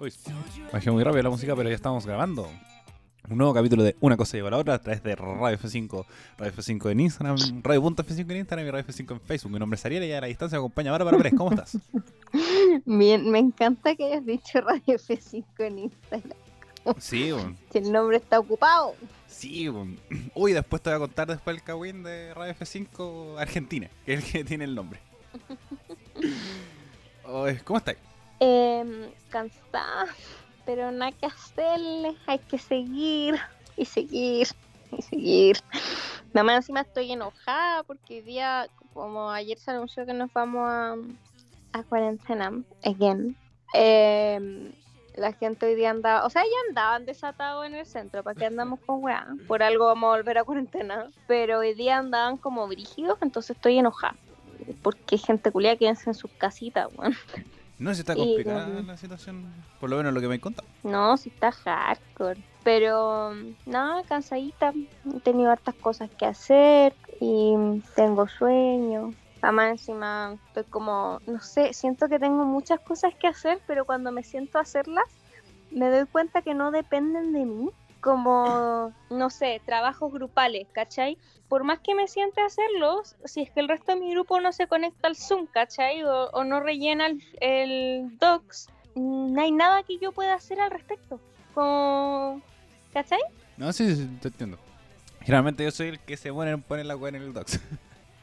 Uy, bajé muy rápido la música, pero ya estamos grabando. Un nuevo capítulo de Una cosa lleva a la otra a través de Radio F5, Radio F5 en Instagram, Radio.f5 en Instagram y Radio F5 en Facebook. Mi nombre es Ariel y a la distancia me acompaña Bárbara Pérez. ¿Cómo estás? Bien, me encanta que hayas dicho Radio F5 en Instagram. Sí, bueno. Si el nombre está ocupado. Sí, bueno. Uy, después te voy a contar después el Kawin de Radio F5 Argentina, que es el que tiene el nombre. ¿Cómo estás? Eh, cansada, pero nada que hacerle. Hay que seguir y seguir y seguir. Nada más encima estoy enojada porque hoy día, como ayer se anunció que nos vamos a, a cuarentena, again. Eh, la gente hoy día andaba, o sea, ya andaban desatados en el centro, ¿para qué andamos con weá? Por algo vamos a volver a cuarentena. Pero hoy día andaban como brígidos, entonces estoy enojada. Porque gente culia quédense en sus casitas, weón. No, si está Y, complicada um, la situación, por lo menos lo que me contado. No, si está hardcore. Pero nada, cansadita. He tenido hartas cosas que hacer y tengo sueño. Además, encima estoy como, no sé, siento que tengo muchas cosas que hacer, pero cuando me siento a hacerlas, me doy cuenta que no dependen de mí. Como, no sé, trabajos grupales, ¿cachai? Por más que me siente hacerlos, si es que el resto de mi grupo no se conecta al Zoom, ¿cachai? O, o no rellena el, el Docs, no hay nada que yo pueda hacer al respecto. Como, ¿cachai? No, sí, sí, te entiendo. Generalmente yo soy el que se pone, pone la weá en el docs.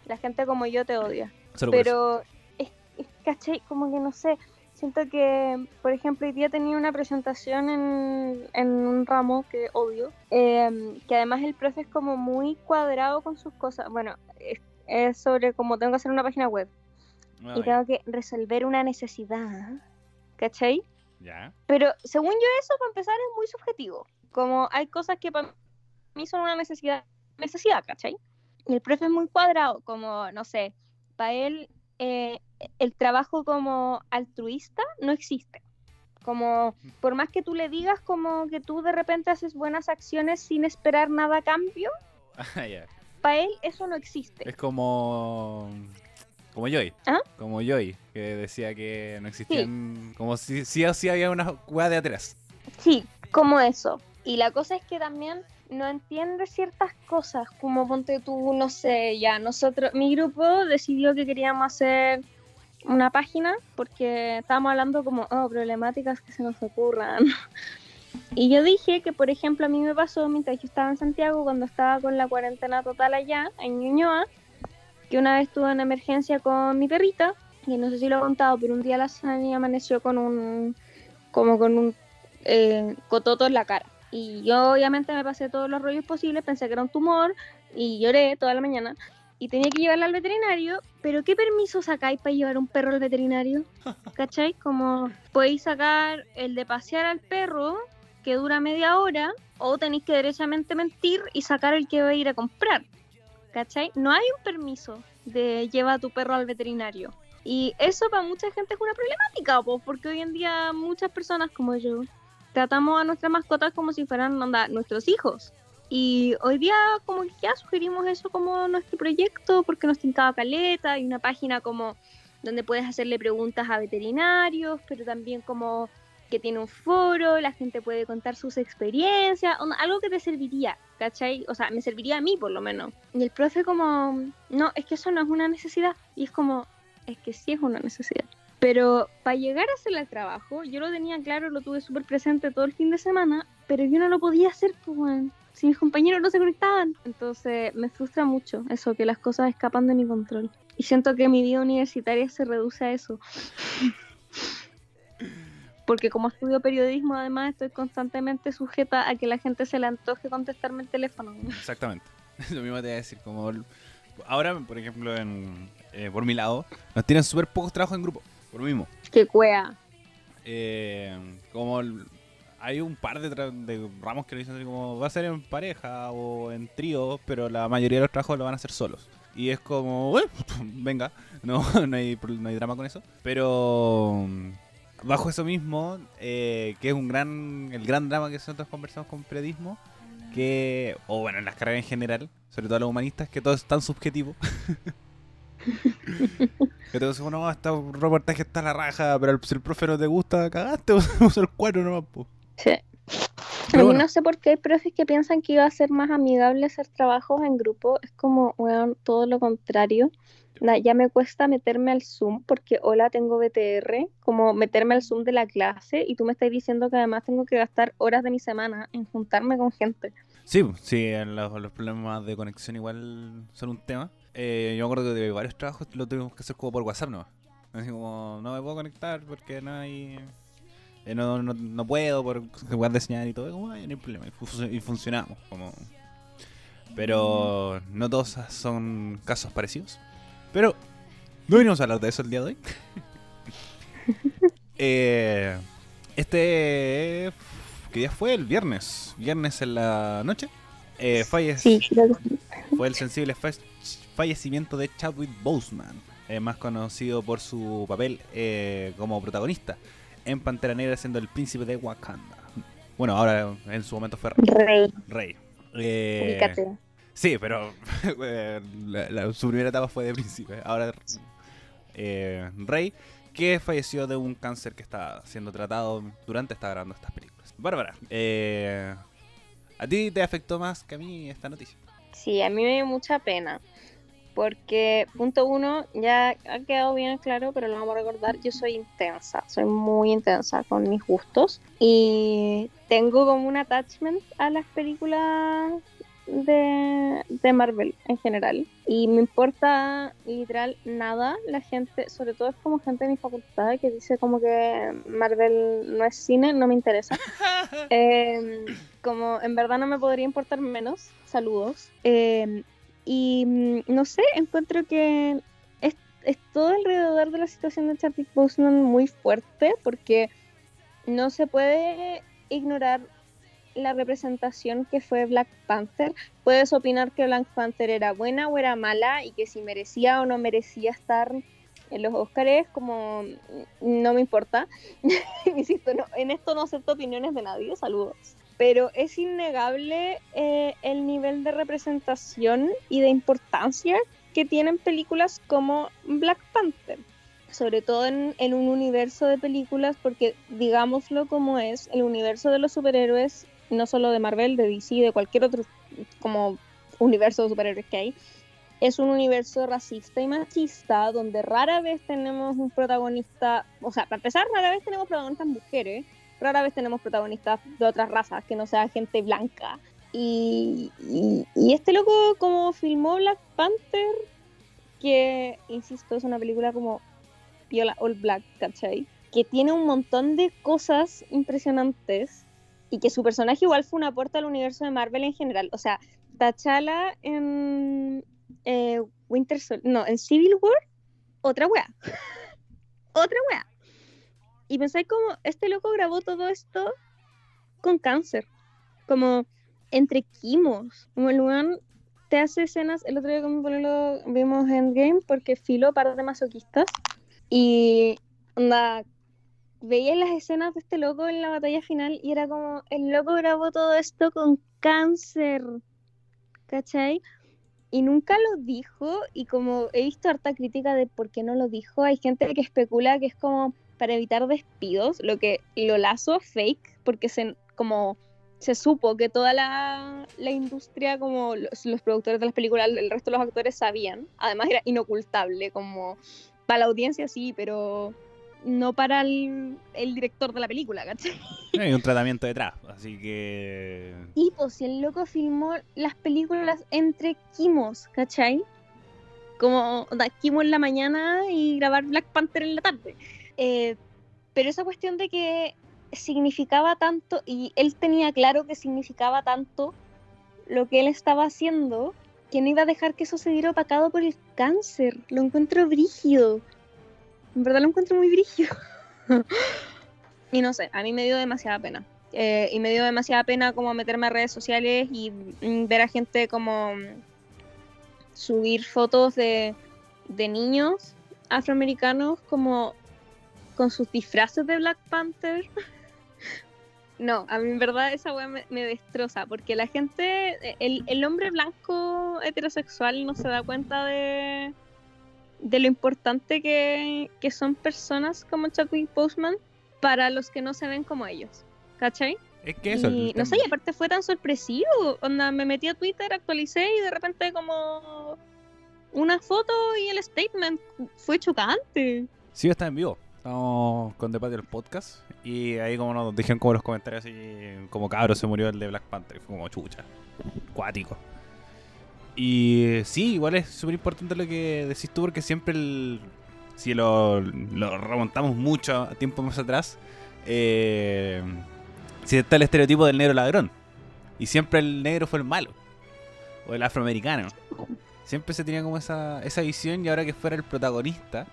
La gente como yo te odia. Solo. Pero, es, es- ¿cachai? Como que no sé. Siento que, por ejemplo, hoy día tenía una presentación en, en un ramo que odio. eh, que además el profe es como muy cuadrado con sus cosas. Bueno, es, es sobre cómo tengo que hacer una página web. Ah, y tengo que resolver una necesidad. ¿Cachai? Ya. Pero según yo eso, para empezar, es muy subjetivo. Como hay cosas que para mí son una necesidad, necesidad, ¿cachai? Y el profe es muy cuadrado, como, no sé, para él eh, el trabajo como altruista no existe. Como, por más que tú le digas como que tú de repente haces buenas acciones sin esperar nada a cambio, Ah, ya. para él eso no existe. Es como. Como Joy. ¿Ah? Como Joy, que decía que no existían. Como si sí o sí había una weá de atrás. Sí, como eso. Y la cosa es que también no entiende ciertas cosas, como ponte tú, no sé, ya nosotros, mi grupo decidió que queríamos hacer una página porque estábamos hablando como, oh, problemáticas que se nos ocurran. Y yo dije que, por ejemplo, a mí me pasó mientras yo estaba en Santiago, cuando estaba con la cuarentena total allá, en Ñuñoa, que una vez tuve una emergencia con mi perrita, y no sé si lo he contado, pero un día la Sani amaneció con un, como con un eh, cototo en la cara. Y yo obviamente me pasé todos los rollos posibles, pensé que era un tumor y lloré toda la mañana. Y tenía que llevarla al veterinario, pero ¿qué permiso sacáis para llevar un perro al veterinario? ¿Cachai? Como podéis sacar el de pasear al perro, que dura media hora, o tenéis que derechamente mentir y sacar el que va a ir a comprar. ¿Cachai? No hay un permiso de llevar a tu perro al veterinario. Y eso para mucha gente es una problemática, pues, porque hoy en día muchas personas como yo tratamos a nuestras mascotas como si fueran onda, nuestros hijos. Y hoy día como que ya sugerimos eso como nuestro proyecto porque nos tincaba caleta, hay una página como donde puedes hacerle preguntas a veterinarios, pero también como que tiene un foro, la gente puede contar sus experiencias, algo que te serviría, ¿cachai? O sea, me serviría a mí por lo menos. Y el profe como, no, es que eso no es una necesidad. Y es como, es que sí es una necesidad. Pero para llegar a hacer el trabajo, yo lo tenía claro, lo tuve súper presente todo el fin de semana, pero yo no lo podía hacer, pues, weón, si mis compañeros no se conectaban. Entonces me frustra mucho eso, que las cosas escapan de mi control. Y siento que mi vida universitaria se reduce a eso. Porque como estudio periodismo, además, estoy constantemente sujeta a que la gente se le antoje contestarme el teléfono. Exactamente. Lo mismo te voy a decir. Como ahora, por ejemplo, en, eh, por mi lado, nos tienen súper pocos trabajos en grupo. Por lo mismo. Qué cuea. Eh, como hay un par de, de ramos que lo dicen así como va a ser en pareja o en trío, pero la mayoría de los trabajos lo van a hacer solos. Y es como, "Bueno, venga, no, no, hay, no hay drama con eso. Pero mm, bajo eso mismo, eh, que es un gran, el gran drama que nosotros conversamos con periodismo, que, o bueno, en las carreras en general, sobre todo los humanistas, que todo es tan subjetivo. que te dicen, no, este reportaje está a la raja, pero si el profe no te gusta, cagaste, usa el cuadro nomás. Sí. Pero a mí bueno. no sé por qué hay profes que piensan que iba a ser más amigable hacer trabajos en grupo. Es como, todo lo contrario. Na- Ya me cuesta meterme al Zoom porque, hola, tengo BTR, como meterme al Zoom de la clase y tú me estás diciendo que además tengo que gastar horas de mi semana en juntarme con gente. Sí, sí, en los, los problemas de conexión igual son un tema. Eh, yo me acuerdo que de varios trabajos lo tuvimos que hacer como por WhatsApp, ¿no? Así como, no me puedo conectar porque no hay... eh, no, no, no puedo por jugar de señal y todo, como, "Ay, no hay problema, y, fu- y funcionamos. Como... Pero no todos son casos parecidos. Pero no venimos a hablar de eso el día de hoy. Eh, este... ¿Qué día fue? El viernes. Viernes en la noche. Eh, falle- Sí, fue el sensible fa- fallecimiento de Chadwick Boseman, eh, más conocido por su papel eh, como protagonista en Pantera Negra siendo el príncipe de Wakanda. Bueno, ahora en su momento fue Rey, rey. Eh, ubícate. sí, pero eh, la- la- su primera etapa fue de príncipe. Ahora eh, rey, que falleció de un cáncer que está siendo tratado durante está grabando estas películas. Bárbara, eh, ¿a ti te afectó más que a mí esta noticia? Sí, a mí me dio mucha pena. Porque, punto uno, ya ha quedado bien claro, pero lo vamos a recordar, yo soy intensa, soy muy intensa con mis gustos y tengo como un attachment a las películas de, de Marvel en general. Y me importa literal nada la gente, sobre todo es como gente de mi facultad que dice como que Marvel no es cine, no me interesa. Em, como en verdad no me podría importar menos. Saludos. Em, y mm, no sé, encuentro que es, es todo alrededor de la situación de Chadwick Boseman muy fuerte porque no se puede ignorar la representación que fue Black Panther. Puedes opinar que Black Panther era buena o era mala y que si merecía o no merecía estar en los Oscars, como mm, no me importa. Insisto, no, en esto no acepto opiniones de nadie, saludos. Pero es innegable eh, el nivel de representación y de importancia que tienen películas como Black Panther. Sobre todo en, un universo de películas, porque digámoslo como es, el universo de los superhéroes, no solo de Marvel, de DC, de cualquier otro como universo de superhéroes que hay, es un universo racista y machista donde rara vez tenemos un protagonista, o sea, para empezar, rara vez tenemos protagonistas mujeres, rara vez tenemos protagonistas de otras razas que no sea gente blanca. Y, este loco como filmó Black Panther, que, insisto, es una película como Viola All Black, ¿cachai? Que tiene un montón de cosas impresionantes y que su personaje igual fue un aporte al universo de Marvel en general. O sea, T'Challa en eh, Winter Sol no, en Civil War, otra wea. otra wea. Y pensáis como este loco grabó todo esto con cáncer. Como entre quimos. Como el weón te hace escenas. El otro día con mi pololo vimos Endgame porque filo par de masoquistas. Y onda, veía las escenas de este loco en la batalla final y era como, el loco grabó todo esto con cáncer, ¿cachai? Y nunca lo dijo y como he visto harta crítica de por qué no lo dijo, hay gente que especula que es como para evitar despidos, lo que lo lazo fake, porque se, como se supo que toda la, la industria, como los, los productores de las películas, el resto de los actores sabían, además era inocultable, como para la audiencia sí, pero no para el, el director de la película, ¿cachai? Hay un tratamiento detrás, así que. Y pues si el loco filmó las películas entre quimos, ¿cachai? Como onda, quimo en la mañana y grabar Black Panther en la tarde. Eh, pero esa cuestión de que significaba tanto, y él tenía claro que significaba tanto lo que él estaba haciendo, que no iba a dejar que eso se diera opacado por el cáncer. Lo encuentro brígido. En verdad lo encuentro muy brígido. y no sé, a mí me dio demasiada pena. Eh, y me dio demasiada pena como meterme a redes sociales y mm, ver a gente como mm, subir fotos de, de niños afroamericanos como con sus disfraces de Black Panther. No, a mí en verdad esa weá me, me destroza, porque la gente, el, el hombre blanco heterosexual no se da cuenta de, de lo importante que, que son personas como Chadwick Boseman para los que no se ven como ellos. ¿Cachai? Es que eso. Y, no sé, y aparte fue tan sorpresivo. Onda, me metí a Twitter, actualicé y de repente como una foto y el statement fue chocante. Sí, está en vivo. Estamos con The Patio el podcast. Y ahí como nos dijeron como los comentarios así, como cabro se murió el de Black Panther. Fue como chucha. Cuático. Y sí, igual es súper importante lo que decís tú, porque siempre el. Si lo, lo remontamos mucho a tiempo más atrás, eh, si está el estereotipo del negro ladrón. Y siempre el negro fue el malo. O el afroamericano. Siempre se tenía como esa, esa visión y ahora que fuera el protagonista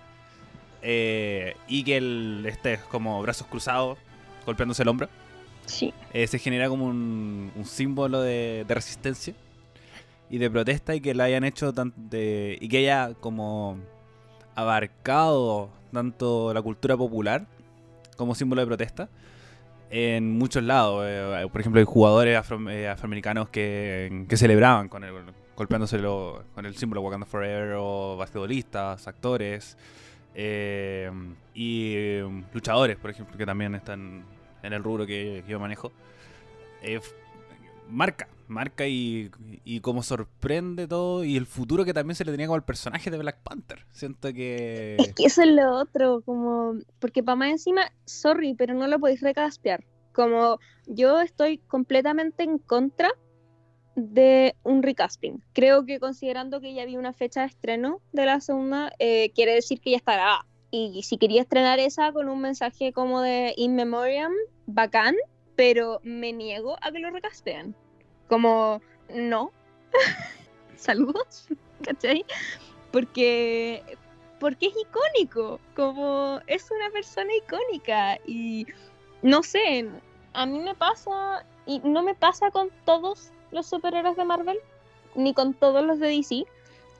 eh, y que él esté como brazos cruzados, golpeándose el hombro, Sí. eh, se genera como un, un símbolo de, de resistencia y de protesta y que la hayan hecho tan- de- y que haya como abarcado tanto la cultura popular como símbolo de protesta en muchos lados. Eh, por ejemplo, hay jugadores afro- eh, afroamericanos que, que celebraban con el, golpeándoselo con el símbolo Wakanda Forever o basquetbolistas, actores eh, y eh, luchadores, por ejemplo, que también están en el rubro que, yo manejo. Eh, marca, marca y, y como sorprende todo y el futuro que también se le tenía como al personaje de Black Panther. Siento que... Es que eso es lo otro, como, porque para más encima, sorry, pero no lo podéis recaspear. Como yo estoy completamente en contra de un recasting. Creo que considerando que ya había una fecha de estreno de la segunda, eh, quiere decir que ya estará. Y si quería estrenar esa con un mensaje como de In Memoriam, bacán, pero me niego a que lo recastean. Como, no. Saludos, ¿cachai? Porque porque es icónico, como es una persona icónica y no sé, a mí me pasa y no me pasa con todos los superhéroes de Marvel ni con todos los de DC.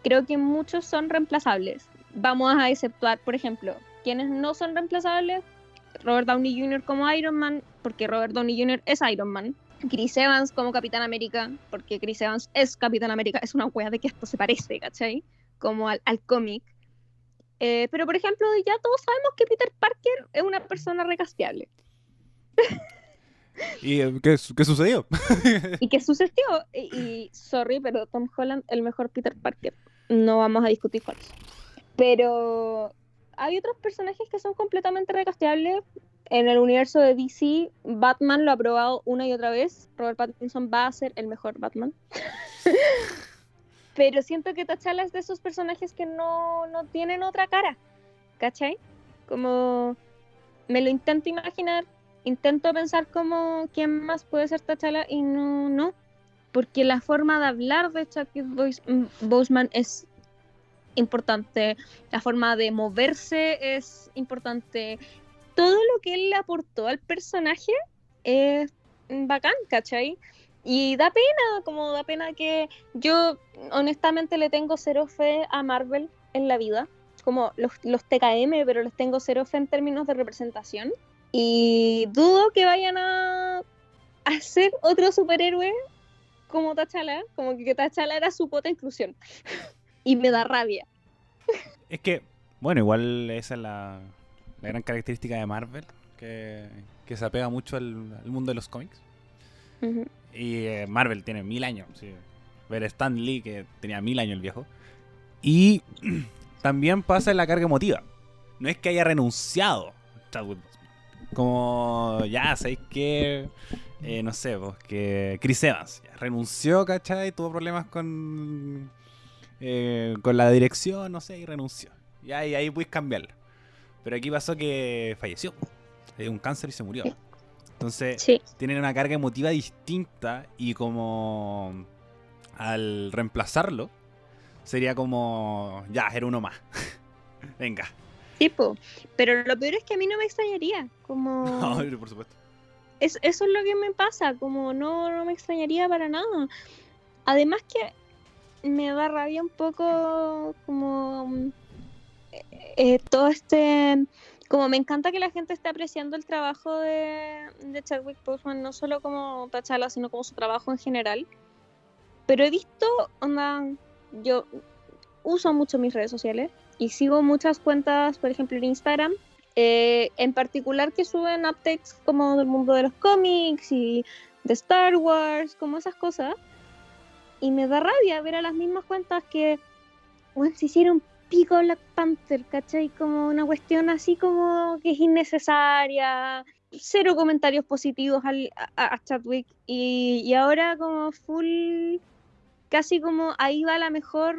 Creo que muchos son reemplazables. Vamos a exceptuar, por ejemplo, quienes no son reemplazables, Robert Downey Jr. como Iron Man, porque Robert Downey Jr. es Iron Man. Chris Evans como Capitán América, porque Chris Evans es Capitán América, es una wea de que esto se parece, ¿cachai? Como al, al cómic. Eh, pero, por ejemplo, ya todos sabemos que Peter Parker es una persona recasteable. ¿Y eh, qué, qué sucedió? ¿Y qué sucedió? Y, sorry, pero Tom Holland, el mejor Peter Parker. No vamos a discutir con eso. Pero hay otros personajes que son completamente recasteables. En el universo de DC, Batman lo ha probado una y otra vez. Robert Pattinson va a ser el mejor Batman. Pero siento que T'Challa es de esos personajes que no, no tienen otra cara. ¿Cachai? Como me lo intento imaginar, intento pensar como quién más puede ser T'Challa y no, no. Porque la forma de hablar de Chadwick mm, Boseman es importante, la forma de moverse es importante. Todo lo que él le aportó al personaje es bacán, ¿cachai? Y da pena, como da pena que yo honestamente le tengo cero fe a Marvel en la vida, como los, los TKM, pero les tengo cero fe en términos de representación. Y dudo que vayan a hacer otro superhéroe como T'Challa, como que T'Challa era su cuota de inclusión. y me da rabia. Es que, bueno, igual esa es la, la gran característica de Marvel, que, que se apega mucho al, al mundo de los cómics. Y eh, Marvel tiene mil años. sí. Ver Stan Lee, que tenía mil años el viejo. Y también pasa en la carga emotiva. No es que haya renunciado Chadwick. Como, ya, ¿sabéis que No sé, pues que Chris Evans ya, renunció, ¿cachai? Tuvo problemas con, eh, con la dirección, no sé, y renunció. Y ahí, ahí puedes cambiarlo. Pero aquí pasó que falleció. Le dio un cáncer y se murió. Entonces, Sí, tienen una carga emotiva distinta y como al reemplazarlo sería como ya era uno más venga tipo. Pero lo peor es que a mí no me extrañaría. Como. No, por supuesto es, eso es lo que me pasa, como no, no me extrañaría para nada. Además que me da rabia un poco como eh, eh, todo este... Como me encanta que la gente esté apreciando el trabajo de, de Chadwick Boseman, no solo como T'Challa, sino como su trabajo en general. Pero he visto, onda, yo uso mucho mis redes sociales y sigo muchas cuentas, por ejemplo, en Instagram, eh, en particular que suben updates como del mundo de los cómics y de Star Wars, como esas cosas. Y me da rabia ver a las mismas cuentas que bueno, se hicieron pico Black Panther, ¿cachai? Como una cuestión así como que es innecesaria, cero comentarios positivos al, a, a Chadwick y, y ahora como full, casi como ahí va la mejor,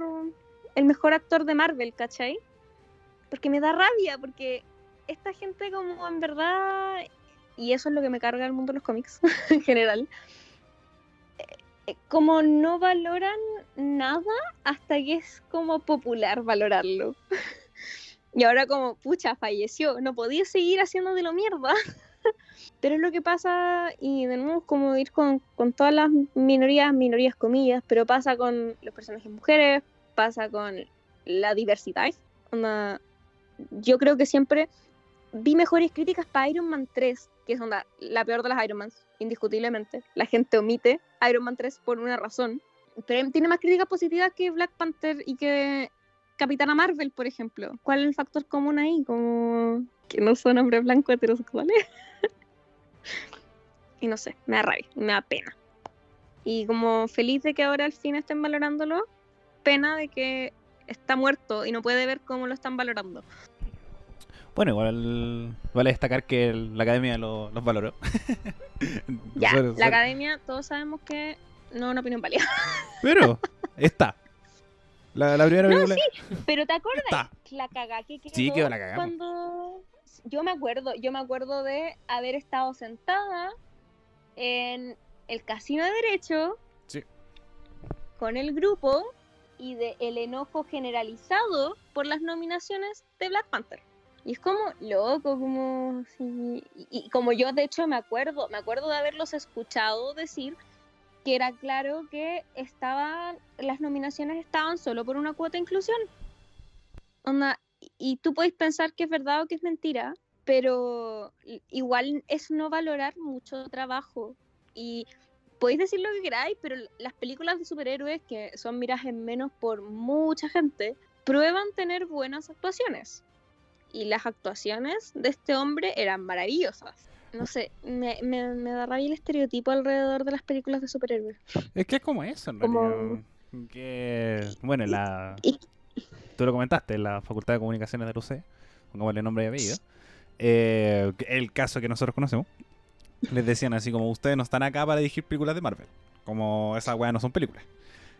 el mejor actor de Marvel, ¿cachai? Porque me da rabia, porque esta gente como en verdad, y eso es lo que me carga el mundo de los cómics en general, eh, como no valoran nada hasta que es como popular valorarlo. y ahora como, pucha, falleció, no podía seguir haciendo de lo mierda. pero es lo que pasa, y de nuevo como ir con, con todas las minorías, minorías comillas, pero pasa con los personajes mujeres, pasa con la diversidad. Yo creo que siempre vi mejores críticas para Iron Man 3, que es la peor de las Iron Mans, indiscutiblemente. La gente omite Iron Man 3 por una razón. Pero tiene más críticas positivas que Black Panther y que Capitana Marvel, por ejemplo. ¿Cuál es el factor común ahí? Como que no son hombres blancos heterosexuales. y no sé, me da rabia, me da pena. Y como feliz de que ahora al fin estén valorándolo, pena de que está muerto y no puede ver cómo lo están valorando. Bueno, igual vale destacar que el- la academia lo- los valoró. Ya, la academia, todos sabemos que no es una opinión válida. Pero, está. La, la primera No, película. Pero ¿te acuerdas Está. la cagá que quedó Sí, quedó la cagá, po. cuando yo me acuerdo, yo me acuerdo de haber estado sentada en el casino de derecho Sí. con el grupo y de el enojo generalizado por las nominaciones de Black Panther. Y es como loco, como y, como yo de hecho me acuerdo, me acuerdo de haberlos escuchado decir que era claro que estaban las nominaciones estaban solo por una cuota de inclusión. Onda, y- tú puedes pensar que es verdad o que es mentira, pero igual es no valorar mucho trabajo. Y podéis decir lo que queráis, pero las películas de superhéroes, que son miradas en menos por mucha gente, prueban tener buenas actuaciones. Y las actuaciones de este hombre eran maravillosas. No sé, me, me, me da rabia el estereotipo alrededor de las películas de superhéroes. Es que es como eso, en Como- realidad. Que, bueno, la, tú lo comentaste, en la Facultad de Comunicaciones de la UC, pongámosle nombre y apellido. eh, el caso que nosotros conocemos, les decían así como, ustedes no están acá para dirigir películas de Marvel. Como esas weas no son películas.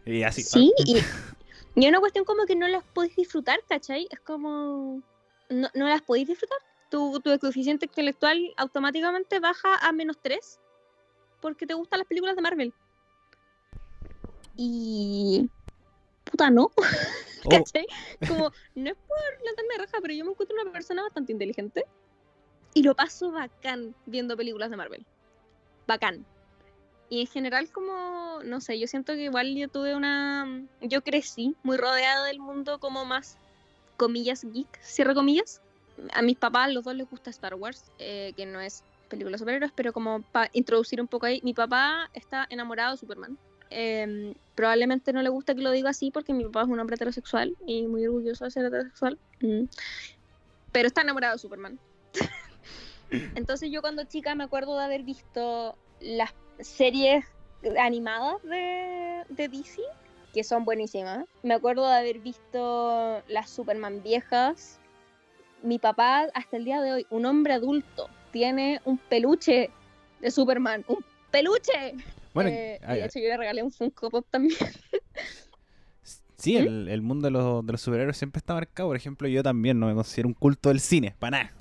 Y así. Sí, y, y es una cuestión como que no las podéis disfrutar, ¿cachai? Es como. No, no las podéis disfrutar. Tu, tu coeficiente intelectual automáticamente baja a menos 3 porque te gustan las películas de Marvel. Y. Puta, no, Oh, ¿cachai? Como, no es por plantarme de raja, pero yo me encuentro una persona bastante inteligente y lo paso bacán viendo películas de Marvel. Bacán. Y en general como, no sé, yo siento que igual yo tuve una... Yo crecí muy rodeada del mundo como más, comillas, geek, cierre comillas. A mis papás, los dos les gusta Star Wars, eh, que no es película de superhéroes, pero como para introducir un poco ahí, mi papá está enamorado de Superman. Eh, probablemente no le gusta que lo diga así porque mi papá es un hombre heterosexual y muy orgulloso de ser heterosexual. Mm. Pero está enamorado de Superman. Entonces yo cuando chica me acuerdo de haber visto las series animadas de, de DC, que son buenísimas. Me acuerdo de haber visto las Superman viejas. Mi papá, hasta el día de hoy, un hombre adulto, tiene un peluche de Superman. ¡Un peluche! bueno, Eh, y de hecho yo le regalé un Funko Pop también. sí, ¿Mm? el, el mundo de los, de los superhéroes siempre está marcado. Por ejemplo, yo también no me considero un culto del cine, para nada.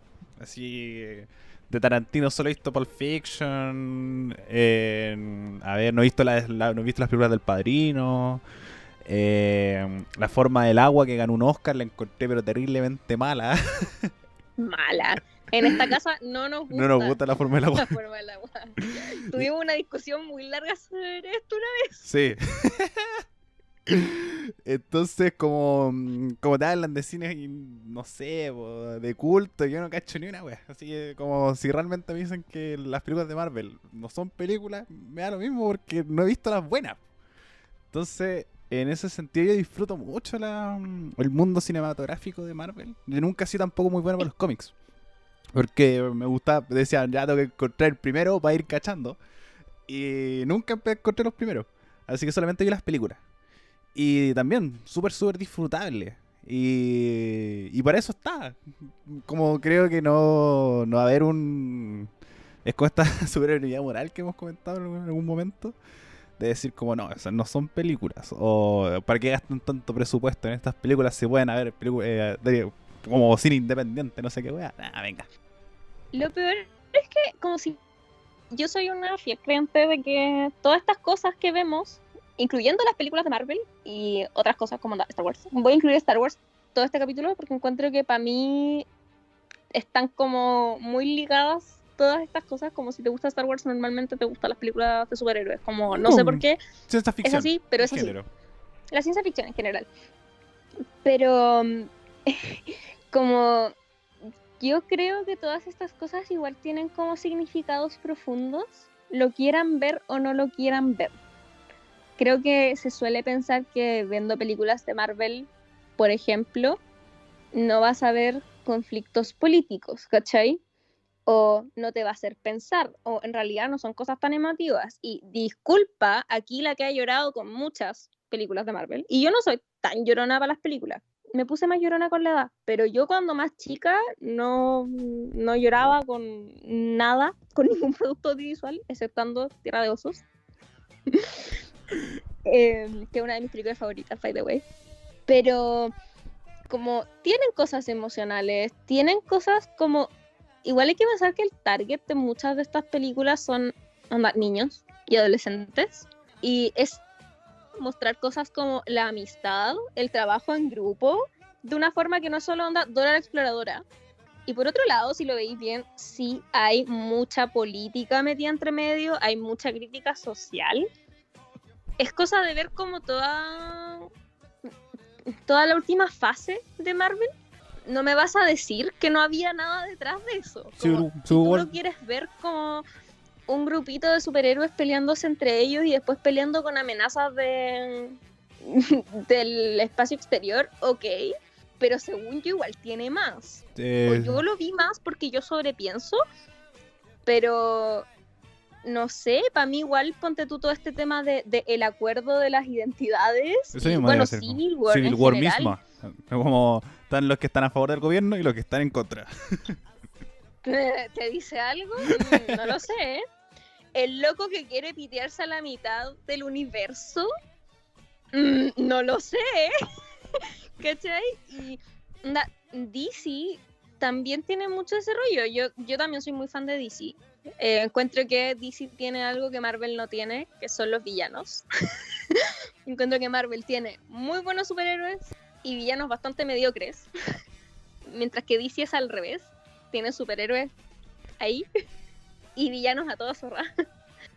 Así, de Tarantino solo he visto Pulp Fiction. eh, a ver, no he visto, la- la- no he visto las películas del Padrino. eh, la forma del agua que ganó un Oscar la encontré pero terriblemente mala. Mala. En esta casa no nos gusta. no nos gusta la forma del agua. la forma del agua. Tuvimos una discusión muy larga sobre esto una vez. Sí. Entonces, como, mm, como te hablan de cine, no sé, de culto, yo no cacho ni una wea. Así que, como si realmente me dicen que las películas de Marvel no son películas, me da lo mismo porque no he visto las buenas. Entonces, en ese sentido yo disfruto mucho la, el mundo cinematográfico de Marvel. Yo nunca he sido tampoco muy bueno para los cómics. Porque me gusta, decían, ya tengo que encontrar el primero para ir cachando. Y nunca encontré los primeros. Así que solamente vi las películas. Y también, súper, súper disfrutable. Y, y para eso está. Como creo que no, no va a haber un... Es con esta superioridad moral que hemos comentado en algún momento. De decir como, no, esas no son películas. O para qué gastan tanto presupuesto en estas películas se pueden haber películas eh, como cine independiente, no sé qué wea. Nah, venga. Lo peor es que como si yo soy una fiel creyente de que todas estas cosas que vemos incluyendo las películas de Marvel y otras cosas como Star Wars. Voy a incluir Star Wars todo este capítulo porque encuentro que para mí están como muy ligadas todas estas cosas, como si te gusta Star Wars normalmente te gustan las películas de superhéroes, como no sé por qué. Ciencia ficción. Es así, pero es así. La ciencia ficción en general. Pero como yo creo que todas estas cosas igual tienen como significados profundos, lo quieran ver o no lo quieran ver creo que se suele pensar que viendo películas de Marvel, por ejemplo, no vas a ver conflictos políticos, ¿cachai? O no te va a hacer pensar, o en realidad no son cosas tan emotivas. Y disculpa, aquí la que ha llorado con muchas películas de Marvel, y yo no soy tan llorona para las películas, me puse más llorona con la edad, pero yo cuando más chica no, no lloraba con nada, con ningún producto audiovisual, exceptando Tierra de Osos. Em, que es una de mis películas favoritas, by the way. Pero como tienen cosas emocionales, tienen cosas como... Igual hay que pensar que el target de muchas de estas películas son niños y adolescentes. Y es mostrar cosas como la amistad, el trabajo en grupo, de una forma que no solo onda Dora la Exploradora. Y por otro lado, si lo veis bien, sí hay mucha política metida entre medio, hay mucha crítica social es cosa de ver como toda toda la última fase de Marvel. No me vas a decir que no había nada detrás de eso. si tú lo quieres ver como un grupito de superhéroes peleándose entre ellos y después peleando con amenazas de del espacio exterior, ok. Pero según yo igual tiene más. yo lo vi más porque yo sobrepienso. Pero no sé, para mí igual ponte tú todo este tema de, el acuerdo de las identidades. Eso mismo bueno, Civil War, Civil War misma. Como están los que están a favor del gobierno y los que están en contra. ¿Te dice algo? Mm, no lo sé. ¿eh? El loco que quiere pitearse a la mitad del universo. Mm, no lo sé. ¿eh? ¿Cachai? Y DC también tiene mucho ese rollo. Yo, yo también soy muy fan de DC. Eh, encuentro que DC tiene algo que Marvel no tiene, que son los villanos. encuentro que Marvel tiene muy buenos superhéroes y villanos bastante mediocres. Mientras que DC es al revés. Tiene superhéroes ahí y villanos a toda zorra.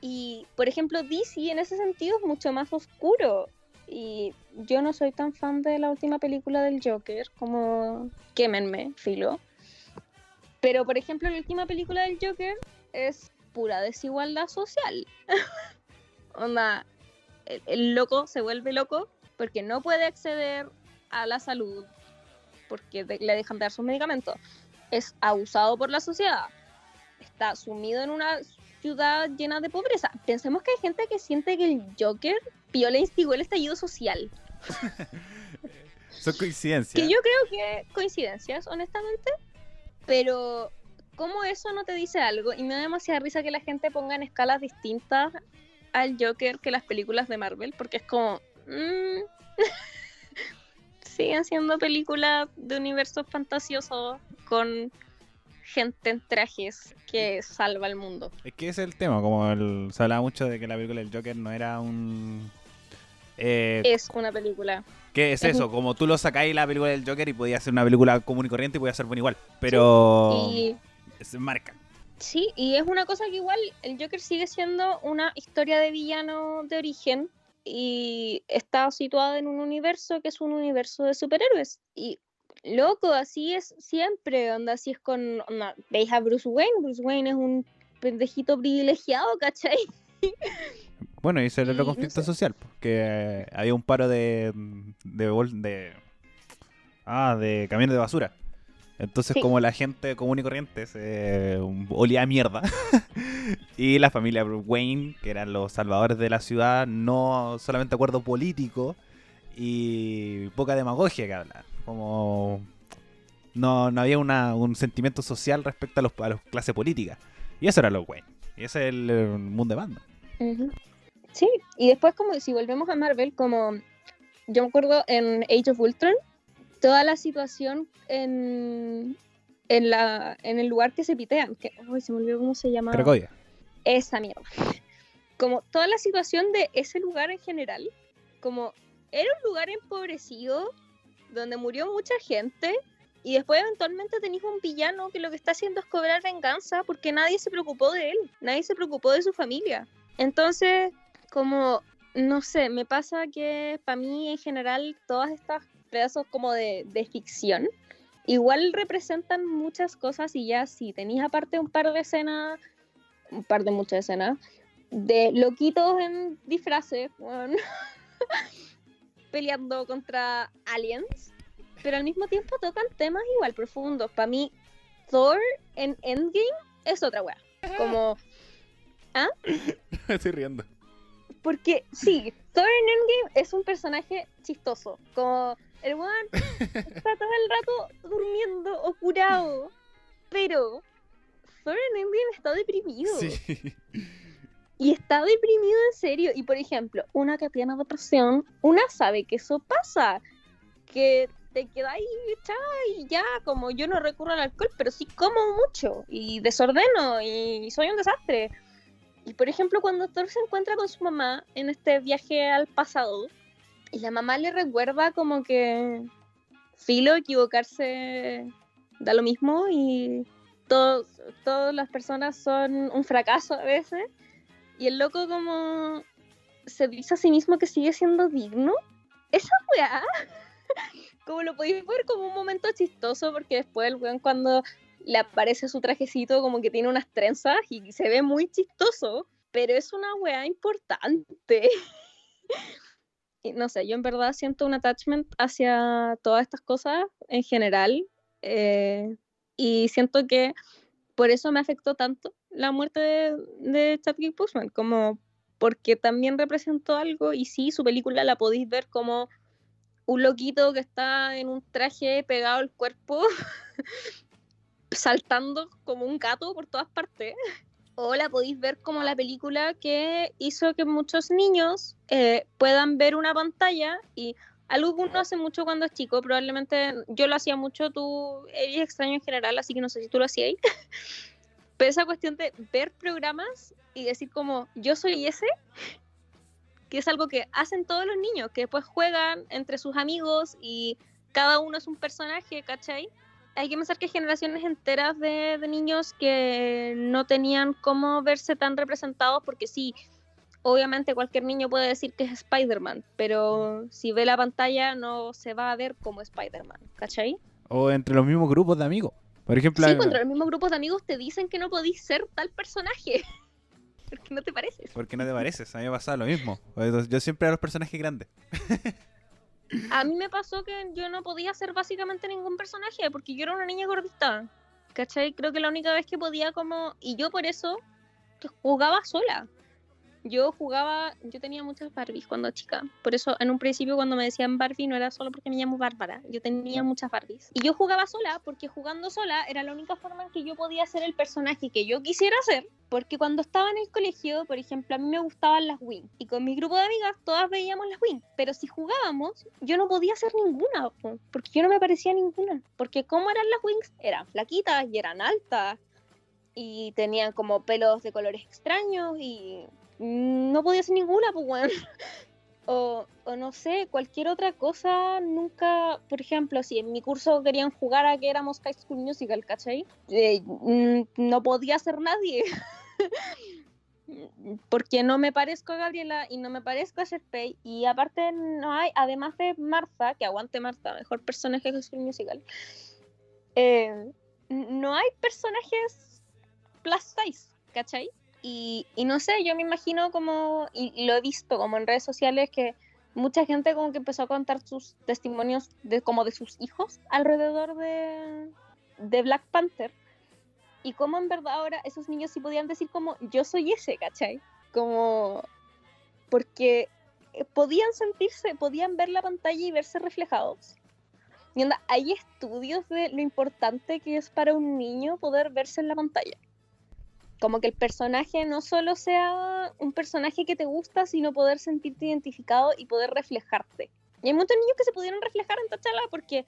Y, por ejemplo, DC en ese sentido es mucho más oscuro. Y yo no soy tan fan de la última película del Joker como quémenme, filo. Pero, por ejemplo, la última película del Joker es pura desigualdad social. Onda, el, loco se vuelve loco porque no puede acceder a la salud, porque le dejan de dar sus medicamentos. Es abusado por la sociedad. Está sumido en una ciudad llena de pobreza. Pensemos que hay gente que siente que el Joker vio le instigó el estallido social. Son coincidencias. Que yo creo que coincidencias, honestamente. Pero ¿cómo eso no te dice algo? Y me da demasiada risa que la gente ponga en escalas distintas al Joker que las películas de Marvel, porque es como... Mm, siguen siendo películas de universos fantasiosos con gente en trajes que salva el mundo. Es que ese es el tema, como se hablaba mucho de que la película del Joker no era un... Eh, es una película. ¿Qué es, eso? Como tú lo sacáis la película del Joker y podía ser una película común y corriente y podía ser buena igual. Pero se marca. Sí, y es una cosa que igual el Joker sigue siendo una historia de villano de origen y está situado en un universo que es un universo de superhéroes. Y loco, así es siempre, onda, así es con, onda, veis a Bruce Wayne, Bruce Wayne es un pendejito privilegiado, ¿cachai? Bueno, y ese era no conflicto sé. social, que eh, había un paro de de, bol- de ah, de camiones de basura. Entonces, Sí. como la gente común y corriente se um, olía a mierda, y la familia Wayne, que eran los salvadores de la ciudad, no solamente acuerdo político y poca demagogia que hablan. Como no, no había una, un sentimiento social respecto a los a las clases políticas. Y eso era los Wayne. Y ese es el, eh, mundo de. Ujú. Sí, y después como si volvemos a Marvel, como yo me acuerdo en Age of Ultron, toda la situación en, en, la, en el lugar que se pitean, que uy, se me olvidó cómo se llama Cracovia. esa mierda. Como toda la situación de ese lugar en general, como era un lugar empobrecido, donde murió mucha gente, y después eventualmente tenéis un villano que lo que está haciendo es cobrar venganza porque nadie se preocupó de él, nadie se preocupó de su familia. Entonces, como, no sé, me pasa que para mí en general todas estas pedazos como de, de ficción, igual representan muchas cosas y ya si tenéis aparte un par de escenas, un par de muchas escenas, de loquitos en disfraces, peleando contra aliens, pero al mismo tiempo tocan temas igual profundos. Para mí, Thor en Endgame es otra weá. Como, Estoy riendo. porque sí, Thor en Endgame es un personaje chistoso. Como el weón está todo el rato durmiendo o curado. Pero Thor en Endgame está deprimido. Sí. Y está deprimido en serio. Y por ejemplo, una que tiene depresión, una sabe que eso pasa. Que te quedáis echada y ya, como yo no recurro al alcohol, pero sí como mucho. Y desordeno y soy un desastre. Y por ejemplo, cuando Thor se encuentra con su mamá en este viaje al pasado, y la mamá le recuerda como que filo, equivocarse da lo mismo y todos, todas las personas son un fracaso a veces. Y el loco como se dice a sí mismo que sigue siendo digno. Esa weá, como lo podéis ver como un momento chistoso, porque después el weón cuando le aparece su trajecito como que tiene unas trenzas y se ve muy chistoso, pero es una weá importante. No sé, yo en verdad siento un attachment hacia todas estas cosas en general eh, y siento que por eso me afectó tanto la muerte de, de Chadwick Boseman, como porque también representó algo y sí, su película la podéis ver como un loquito que está en un traje pegado al cuerpo, saltando como un gato por todas partes. O la podéis ver como la película que hizo que muchos niños eh, puedan ver una pantalla y algo que uno hace mucho cuando es chico, probablemente yo lo hacía mucho, tú eres extraño en general, así que no sé si tú lo hacías. Pero esa cuestión de ver programas y decir como yo soy ese, que es algo que hacen todos los niños, que después juegan entre sus amigos y cada uno es un personaje, ¿cachai? Hay que pensar que hay generaciones enteras de, de niños que no tenían cómo verse tan representados, porque sí, obviamente cualquier niño puede decir que es Spider-Man, pero si ve la pantalla no se va a ver como Spider-Man, ¿cachai? O entre los mismos grupos de amigos. Por ejemplo, Sí, contra los mismos grupos de amigos te dicen que no podís ser tal personaje. Porque no te pareces. ¿por qué no te pareces? A mí me pasaba lo mismo. Yo siempre a los personajes grandes. A mí me pasó que yo no podía ser básicamente ningún personaje porque yo era una niña gordita. ¿Cachai? Creo que la única vez que podía como... Y yo por eso jugaba sola. Yo jugaba, yo tenía muchas Barbies cuando chica. Por eso en un principio cuando me decían Barbie no era solo porque me llamo Bárbara. Yo tenía muchas Barbies. Y yo jugaba sola porque jugando sola era la única forma en que yo podía ser el personaje que yo quisiera ser. Porque cuando estaba en el colegio, por ejemplo, a mí me gustaban las Wings. Y con mi grupo de amigas todas veíamos las Wings. Pero si jugábamos, yo no podía ser ninguna. po, Porque yo no me parecía ninguna. Porque como eran las Wings, eran flaquitas y eran altas. Y tenían como pelos de colores extraños y no podía ser ninguna, pues bueno. O, o no sé, cualquier otra cosa, nunca, por ejemplo, si en mi curso querían jugar a que éramos High School Musical, ¿cachai? Eh, mm, no podía ser nadie. Porque no me parezco a Gabriela y no me parezco a Sherpay. Y aparte, no hay, además de Martha, que aguante Martha, mejor personaje de High School Musical, eh, no hay personajes plus size, ¿cachai? Y, no sé, yo me imagino como, y, lo he visto como en redes sociales, que mucha gente como que empezó a contar sus testimonios de como de sus hijos alrededor de, de Black Panther. Y como en verdad ahora esos niños sí podían decir como, yo soy ese, ¿cachai? Como, porque eh, podían sentirse, podían ver la pantalla y verse reflejados. Y onda, hay estudios de lo importante que es para un niño poder verse en la pantalla. Como que el personaje no solo sea un personaje que te gusta, sino poder sentirte identificado y poder reflejarte. Y hay muchos niños que se pudieron reflejar en T'Challa porque,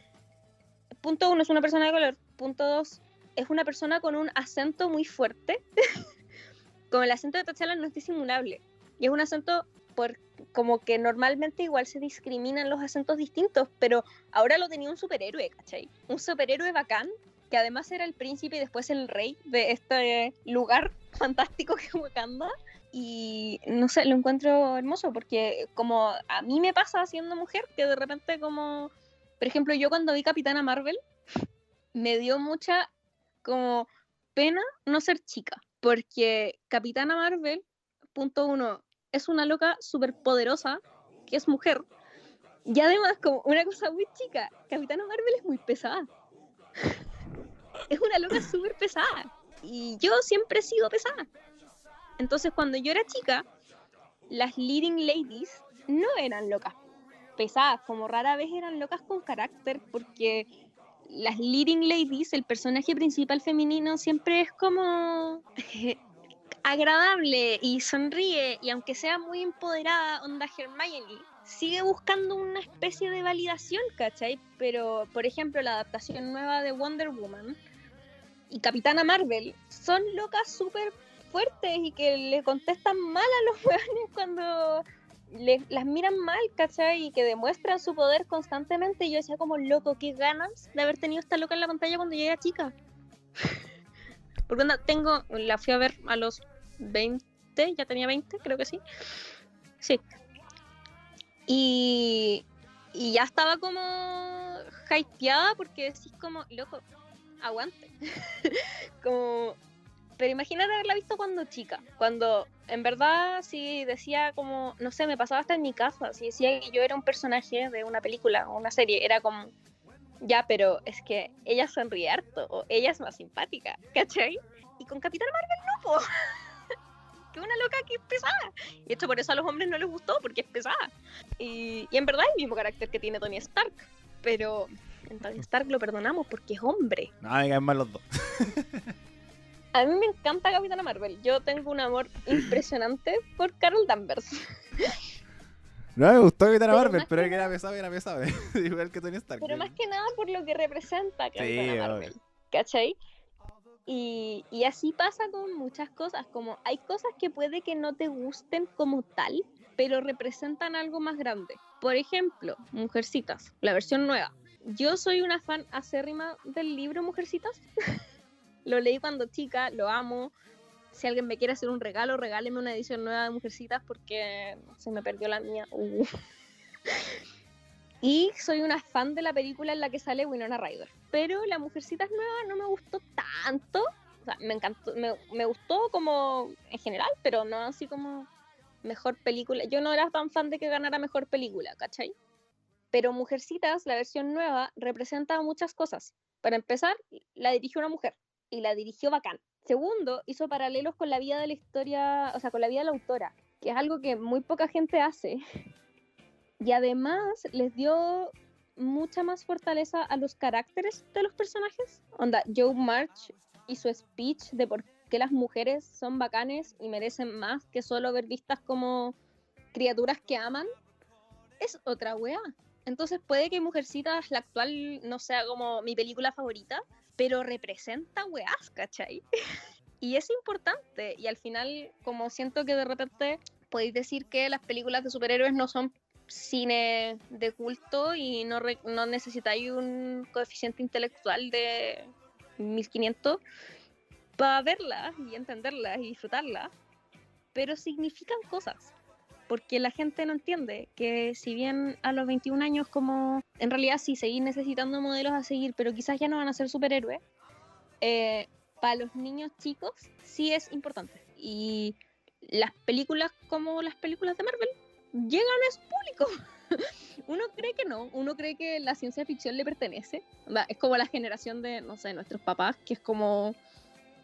punto uno, es una persona de color. Punto dos, es una persona con un acento muy fuerte. como el acento de T'Challa no es disimulable. Y es un acento por, como que normalmente igual se discriminan los acentos distintos, pero ahora lo tenía un superhéroe, ¿cachai? Un superhéroe bacán, que además era el príncipe y después el rey de este lugar fantástico que es Wakanda. Y no sé, lo encuentro hermoso porque como a mí me pasa siendo mujer, que de repente como, por ejemplo, yo cuando vi Capitana Marvel, me dio mucha como pena no ser chica, porque Capitana Marvel, punto uno, es una loca súper poderosa, que es mujer, y además como una cosa muy chica, Capitana Marvel es muy pesada. es una loca súper pesada, y yo siempre he sido pesada. Entonces cuando yo era chica, las leading ladies no eran locas pesadas, como rara vez eran locas con carácter, porque las leading ladies, el personaje principal femenino, siempre es como agradable y sonríe, y aunque sea muy empoderada, onda Hermione, sigue buscando una especie de validación, ¿cachai? Pero, por ejemplo, la adaptación nueva de Wonder Woman y Capitana Marvel son locas súper fuertes y que le contestan mal a los jóvenes cuando le, las miran mal, ¿cachai? Y que demuestran su poder constantemente. Y yo decía como, loco, qué ganas de haber tenido esta loca en la pantalla cuando yo era chica. Porque onda, tengo, la fui a ver a los 20, ya tenía 20, creo que sí. Sí. Y, y ya estaba como hypeada porque decís como, loco, aguante. como, pero imagínate haberla visto cuando chica, cuando en verdad si decía como, no sé, me pasaba hasta en mi casa, si decía que yo era un personaje de una película o una serie, era como, ya, pero es que ella sonríe harto, o ella es más simpática, ¿cachai? Y con Capitana Marvel no, po. que una loca que es pesada. Y esto por eso a los hombres no les gustó, porque es pesada. Y, y en verdad es el mismo carácter que tiene Tony Stark, pero en Tony Stark lo perdonamos porque es hombre. No, me caen mal los dos. A mí me encanta Capitana Marvel. Yo tengo un amor impresionante por Carol Danvers. No me gustó Capitana Pero Marvel, pero que era pesado, era pesado. Igual que Tony Stark. Pero más que nada por lo que representa Capitana Sí, Marvel. obvio. ¿Cachai? Y, y así pasa con muchas cosas, como hay cosas que puede que no te gusten como tal, pero representan algo más grande. Por ejemplo, Mujercitas, la versión nueva. Yo soy una fan acérrima del libro Mujercitas. lo leí cuando chica, lo amo. Si alguien me quiere hacer un regalo, regáleme una edición nueva de Mujercitas porque se me perdió la mía. Uh. Y soy una fan de la película en la que sale Winona Ryder. Pero la Mujercitas nueva no me gustó tanto. O sea, me encantó, me, me gustó como en general, pero no así como mejor película. Yo no era tan fan de que ganara mejor película, ¿cachai? Pero Mujercitas, la versión nueva, representa muchas cosas. Para empezar, la dirigió una mujer y la dirigió bacán. Segundo, hizo paralelos con la vida de la historia, o sea, con la vida de la autora, que es algo que muy poca gente hace. Y además les dio mucha más fortaleza a los caracteres de los personajes. Onda, Joe March y su speech de por qué las mujeres son bacanes y merecen más que solo ver vistas como criaturas que aman, es otra weá. Entonces puede que Mujercitas, la actual, no sea como mi película favorita, pero representa weás, ¿cachai? y es importante. Y al final, como siento que de repente podéis decir que las películas de superhéroes no son cine de culto y no, re- no necesitáis un coeficiente intelectual de 1500 para verlas y entenderlas y disfrutarlas, pero significan cosas. Porque la gente no entiende que si bien a los 21 años como en realidad sí seguir necesitando modelos a seguir, pero quizás ya no van a ser superhéroes, eh, para los niños chicos sí es importante. y las películas como las películas de Marvel llegan a su público. uno cree que no, uno cree que la ciencia ficción le pertenece. Es como la generación de, no sé, nuestros papás, que es como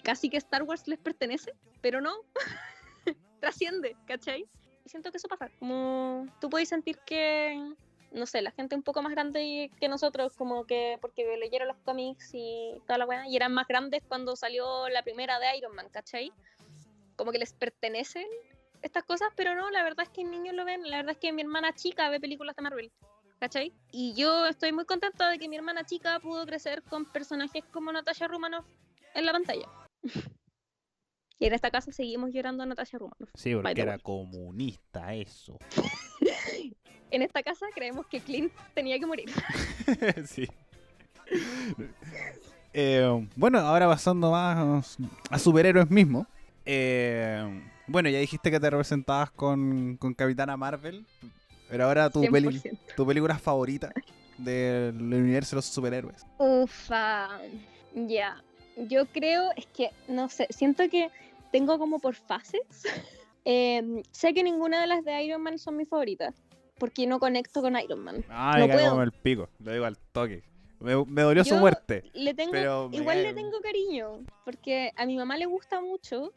casi que Star Wars les pertenece, pero no, trasciende, ¿cachai? Y siento que eso pasa, como tú puedes sentir que, no sé, la gente un poco más grande que nosotros, como que porque leyeron los cómics y toda la weá, y eran más grandes cuando salió la primera de Iron Man, ¿cachai? Como que les pertenecen estas cosas, pero no, la verdad es que niños lo ven, la verdad es que mi hermana chica ve películas de Marvel, ¿cachai? Y yo estoy muy contenta de que mi hermana chica pudo crecer con personajes como Natasha Romanoff en la pantalla. y en esta casa seguimos llorando a Natasha Romanoff. Sí, porque era comunista eso. En esta casa creemos que Clint tenía que morir. sí. Eh, bueno, ahora pasando más a superhéroes mismos. Eh, bueno, ya dijiste que te representabas con, con Capitana Marvel. Pero ahora tu, peli- 100%. tu película favorita del universo de los superhéroes. Ufa, ya. Yo creo, es que, no sé, siento que tengo como por fases. Em, sé que ninguna de las de Iron Man son mis favoritas, porque no conecto con Iron Man. Ah, No me puedo. como el pico. Lo digo al toque. Me, me dolió su muerte. Le tengo, Pero igual le tengo cariño, porque a mi mamá le gusta mucho,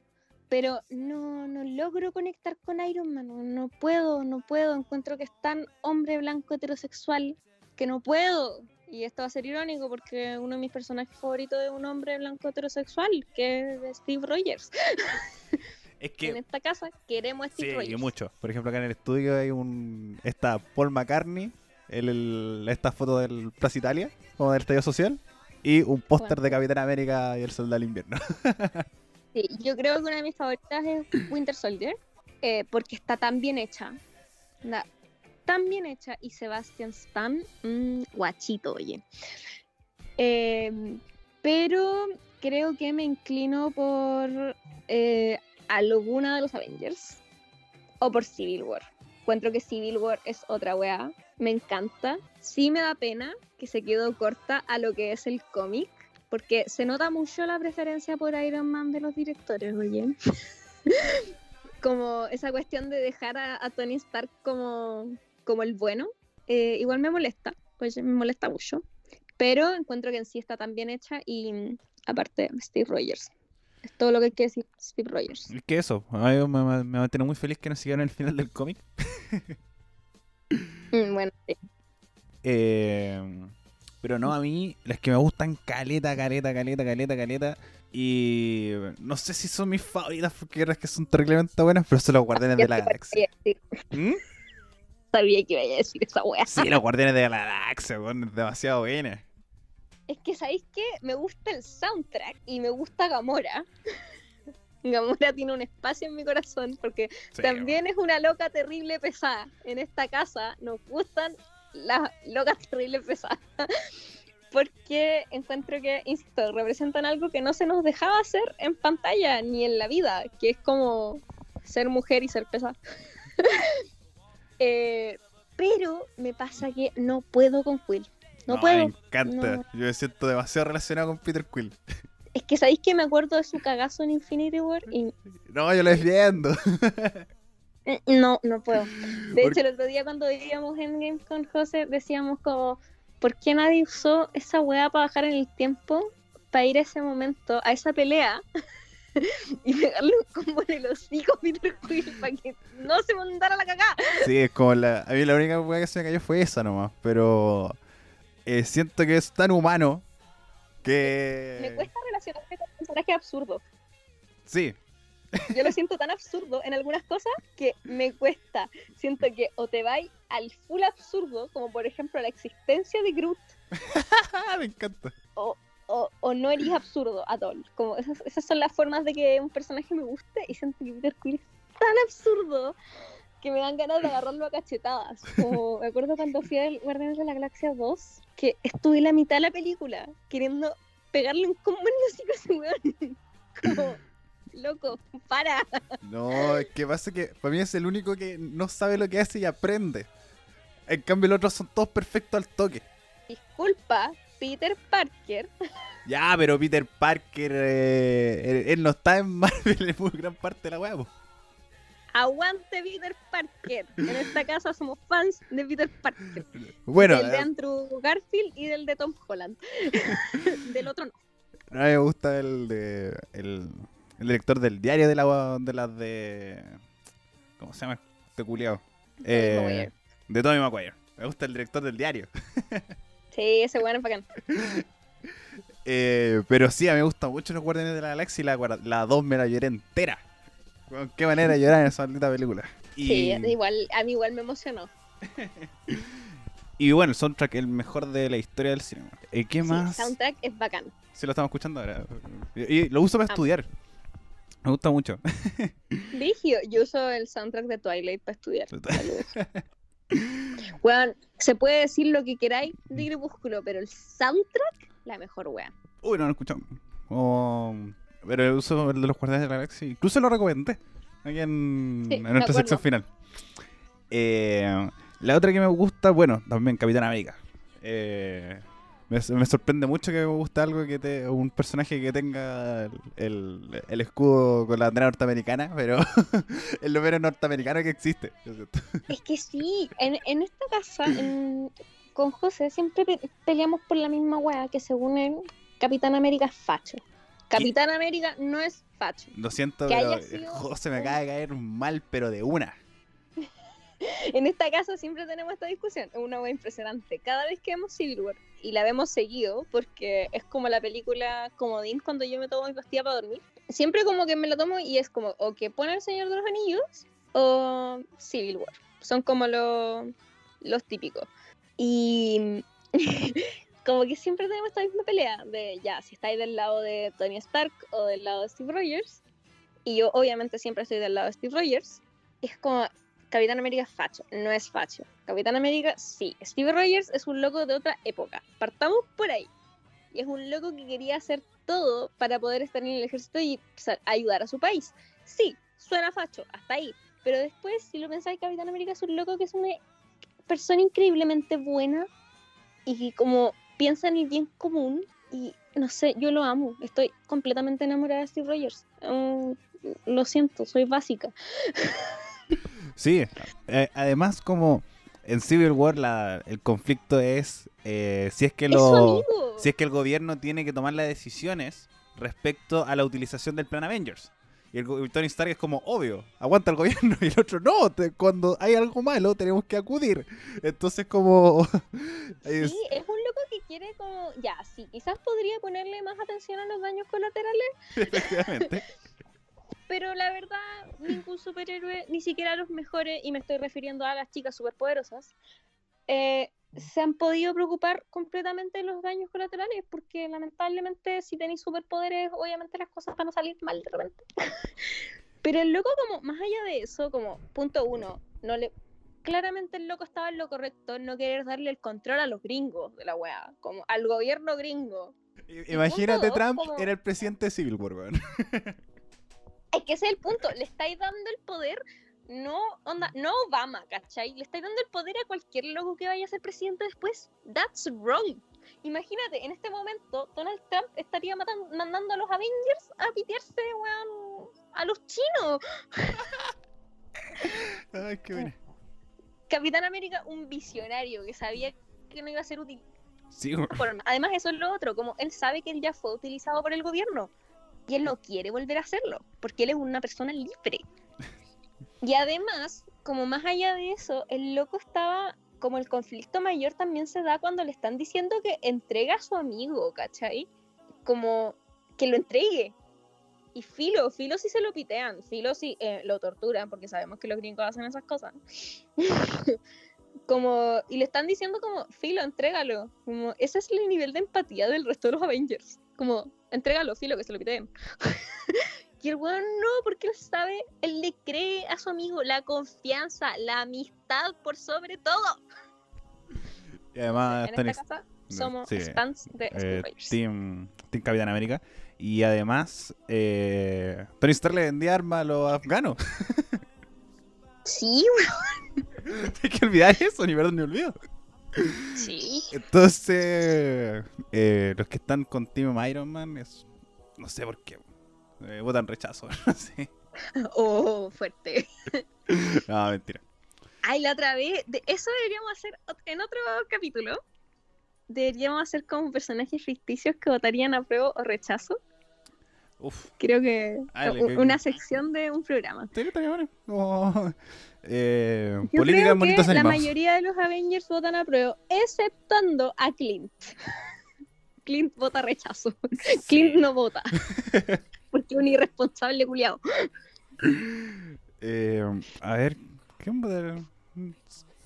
pero no, no logro conectar con Iron Man, no, no puedo, no puedo, encuentro que es tan hombre blanco heterosexual que no puedo. Y esto va a ser irónico porque uno de mis personajes favoritos es un hombre blanco heterosexual, que es Steve Rogers. Es En que esta casa queremos a Sí, Steve y Rogers. mucho. Por ejemplo, acá en el estudio hay un. Está Paul McCartney, el, el- esta foto del Plaza Italia, como del estallido social, y un póster de. Capitán América y el Soldado del Invierno. Sí, yo creo que una de mis favoritas es Winter Soldier, eh, porque está tan bien hecha. Tan bien hecha. Y Sebastian Stan, mm, guachito, oye. Eh, pero creo que me inclino por eh, alguna de los Avengers o por Civil War. Encuentro que Civil War es otra weá. Me encanta. Sí me da pena que se quedó corta a lo que es el cómic. Porque se nota mucho la preferencia por Iron Man de los directores, oye. como esa cuestión de dejar a Tony Stark como, como el bueno. eh, igual me molesta, pues me molesta mucho. Pero encuentro que en sí está tan bien hecha y aparte Steve Rogers. Es todo lo que hay que decir Steve Rogers. Que eso, a mí me, me, mantiene muy feliz que no siguieron el final del cómic. Mm, bueno, sí. Eh, pero no, a mí, las que me gustan caleta, caleta, caleta, caleta, caleta. Y no sé si son mis favoritas porque es que son terriblemente buenas, pero son los Guardianes de la Galaxia. ¿Mm? Sabía que iba a decir esa wea. Sí, los Guardianes de la Galaxia, weón, demasiado buena. Es que, ¿sabéis qué? Me gusta el soundtrack y me gusta Gamora. Gamora tiene un espacio en mi corazón porque Sí, también es una loca terrible pesada. En esta casa nos gustan las locas terribles pesadas. Porque encuentro que, insisto, representan algo que no se nos dejaba hacer en pantalla ni en la vida, que es como ser mujer y ser pesada. Eh, pero me pasa que no puedo con Quill. No, puedo. Me encanta. no. Yo me siento demasiado relacionado con Peter Quill. Es que sabéis que me acuerdo de su cagazo en Infinity War y No, yo lo defiendo. eh, no, no puedo. De hecho, el otro día cuando veíamos Endgame con José decíamos como, ¿por qué nadie usó esa weá para bajar en el tiempo? Para ir a ese momento, a esa pelea y pegarle un combo en el hocico a Peter Quill para que no se mandara la cagada. Sí, es como la. A mí la única weá que se me cayó fue esa nomás. Pero. eh, siento que es tan humano. Que. Me cuesta relacionarme con personajes absurdos. Sí, Yo lo siento tan absurdo en algunas cosas que me cuesta. Siento que o te vais al full absurdo, como por ejemplo la existencia de Groot, me encanta. o, o no eres absurdo a all. Como esas, esas son las formas de que un personaje me guste y siento que Peter Quill es tan absurdo que me dan ganas de agarrarlo a cachetadas. Como me acuerdo cuando fui al Guardianes de la Galaxia 2, que estuve la mitad de la película queriendo pegarle un combo en a ese weón. Como, loco, para. No, es que pasa que para mí es el único que no sabe lo que hace y aprende. En cambio, los otros son todos perfectos al toque. disculpa, Peter Parker. Ya, pero Peter Parker, eh, él, él no está en Marvel en muy gran parte de la po. Aguante Peter Parker. En esta casa somos fans de Peter Parker. Bueno, del de eh, Andrew Garfield y del de Tom Holland. del otro no. a mí me gusta el de el, el director del diario de la de las de ¿cómo se llama este culiao? Eh, de Tommy Maguire. Me gusta el director del diario. Sí, ese weón es bacán. Eh, pero sí, a mí me gustan mucho los Guardianes de la Galaxia y la, la 2 me la lloré entera. Con qué manera de llorar en esa maldita película. Y, Sí, igual, a mí igual me emocionó. y bueno, el soundtrack el mejor de la historia del cine. Eh, ¿Qué Sí, más? el soundtrack es bacán. Sí, lo estamos escuchando ahora. Y, y lo uso para Ah. estudiar. Me gusta mucho. Vigio, yo uso el soundtrack de Twilight para estudiar. Weón, se puede decir lo que queráis de Crepúsculo, pero el soundtrack, la mejor weón. Uy, no lo escuchamos. Oh, pero uso el de los Guardianes de la Galaxia. Incluso lo recomendé. Aquí en, Sí, en me nuestra sección final. Eh, la otra que me gusta, bueno, también Capitán América. Eh, me, me sorprende mucho que me guste algo que te, un personaje que tenga el, el- escudo con la bandera norteamericana, pero es lo menos norteamericano que existe. Es que sí, en, en esta casa, en- con José, siempre pe- peleamos por la misma weá, que según él, Capitán América es facho. Capitán América no es facho. Lo siento, Que pero sido José me acaba de caer mal, pero de una. En esta casa siempre tenemos esta discusión, es una weá impresionante. Cada vez que vemos Civil War, y la vemos seguido, porque es como la película Comodín cuando yo me tomo mi pastilla para dormir, siempre como que me la tomo y es como o que pone el Señor de los Anillos o Civil War. Son como los, los típicos. Y como que siempre tenemos esta misma pelea de ya, si estáis del lado de Tony Stark o del lado de Steve Rogers. Y yo obviamente siempre estoy del lado de Steve Rogers. Es como Capitán América es facho, no es facho. Capitán América sí. Steve Rogers es un loco de otra época. Partamos por ahí. Y es un loco que quería hacer todo para poder estar en el ejército y ayudar a su país. Sí, suena facho, hasta ahí. Pero después, si lo pensáis, Capitán América es un loco que es una persona increíblemente buena y como piensa en el bien común y no sé, yo lo amo. Estoy completamente enamorada de Steve Rogers. Mm, lo siento, soy básica. Sí, eh, además como en Civil War la- el conflicto es eh, si es que lo si es que el gobierno tiene que tomar las decisiones respecto a la utilización del plan Avengers. Y el Tony Stark es como, obvio, aguanta el gobierno. Y el otro, no, te- cuando hay algo malo tenemos que acudir. Entonces como... es- Sí, es un loco que quiere como, ya, sí, quizás podría ponerle más atención a los daños colaterales, efectivamente. Pero la verdad, ningún superhéroe, ni siquiera los mejores, y me estoy refiriendo a las chicas superpoderosas, eh, se han podido preocupar completamente de los daños colaterales, porque lamentablemente si tenéis superpoderes, obviamente las cosas van a salir mal de repente. pero el loco como, más allá de eso, como punto uno, no le... Claramente el loco estaba en lo correcto en no querer darle el control a los gringos de la weá, como al gobierno gringo. Imagínate dos, Trump como- era el presidente de Civil War, weón. Es que ese es el punto, le estáis dando el poder, no onda, no Obama, ¿cachai? Le estáis dando el poder a cualquier loco que vaya a ser presidente después. That's wrong. Imagínate, en este momento Donald Trump estaría matan- mandando a los Avengers a pitearse, weón, a los chinos. Ay, qué buena. Capitán América, un visionario que sabía que no iba a ser útil. Sí. Además, eso es lo otro, como él sabe que él ya fue utilizado por el gobierno y él no quiere volver a hacerlo, porque él es una persona libre. Y además, como más allá de eso, el loco estaba, como el conflicto mayor también se da cuando le están diciendo que entrega a su amigo, ¿cachai? Como que lo entregue. Y Filo, Filo sí se lo pitean, Filo sí eh, lo torturan, porque sabemos que los gringos hacen esas cosas. como y le están diciendo como filo entrégalo como ese es el nivel de empatía del resto de los Avengers como entrégalo filo que se lo piten y el weón no porque él sabe él le cree a su amigo la confianza la amistad por sobre todo Y además en esta casa somos sí, fans de eh, team, team Capitán América. Y además, eh, Tony Stark le vendía armas a los afganos. sí Hay que olvidar eso, ni verdad ni olvido. Sí. Entonces, eh, los que están con Team Iron Man, es, no sé por qué, eh, votan rechazo. no sé. Oh, fuerte. No, mentira. Ay, la otra vez, de- eso deberíamos hacer en otro capítulo. Deberíamos hacer como personajes ficticios que votarían a prueba o rechazo. Uf. Creo que Ah, una sección de un programa. Como, eh, Yo política creo que la mayoría de los Avengers votan a prueba, exceptuando a Clint. Clint vota rechazo. Clint no vota. Porque es un irresponsable culiado. Eh, a ver, ¿quién votaría?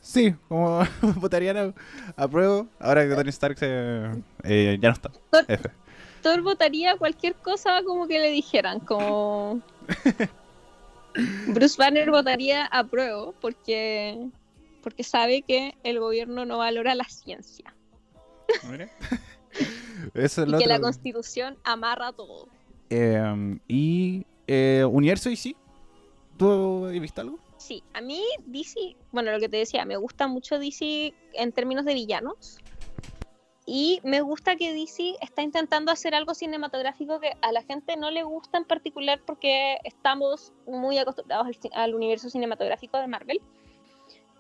Sí, como votarían a, a prueba. Ahora que Tony Stark se, eh, ya no está. F. Thor votaría cualquier cosa como que le dijeran, como... Bruce Banner votaría a prueba porque, porque sabe que el gobierno no valora la ciencia Mira. Eso es y lo que la constitución amarra todo. Eh, y eh, Universo y sí. ¿Tú has visto algo? Sí, a mí DC, bueno, lo que te decía, me gusta mucho DC en términos de villanos. Y me gusta que DC está intentando hacer algo cinematográfico que a la gente no le gusta en particular porque estamos muy acostumbrados al, universo cinematográfico de Marvel,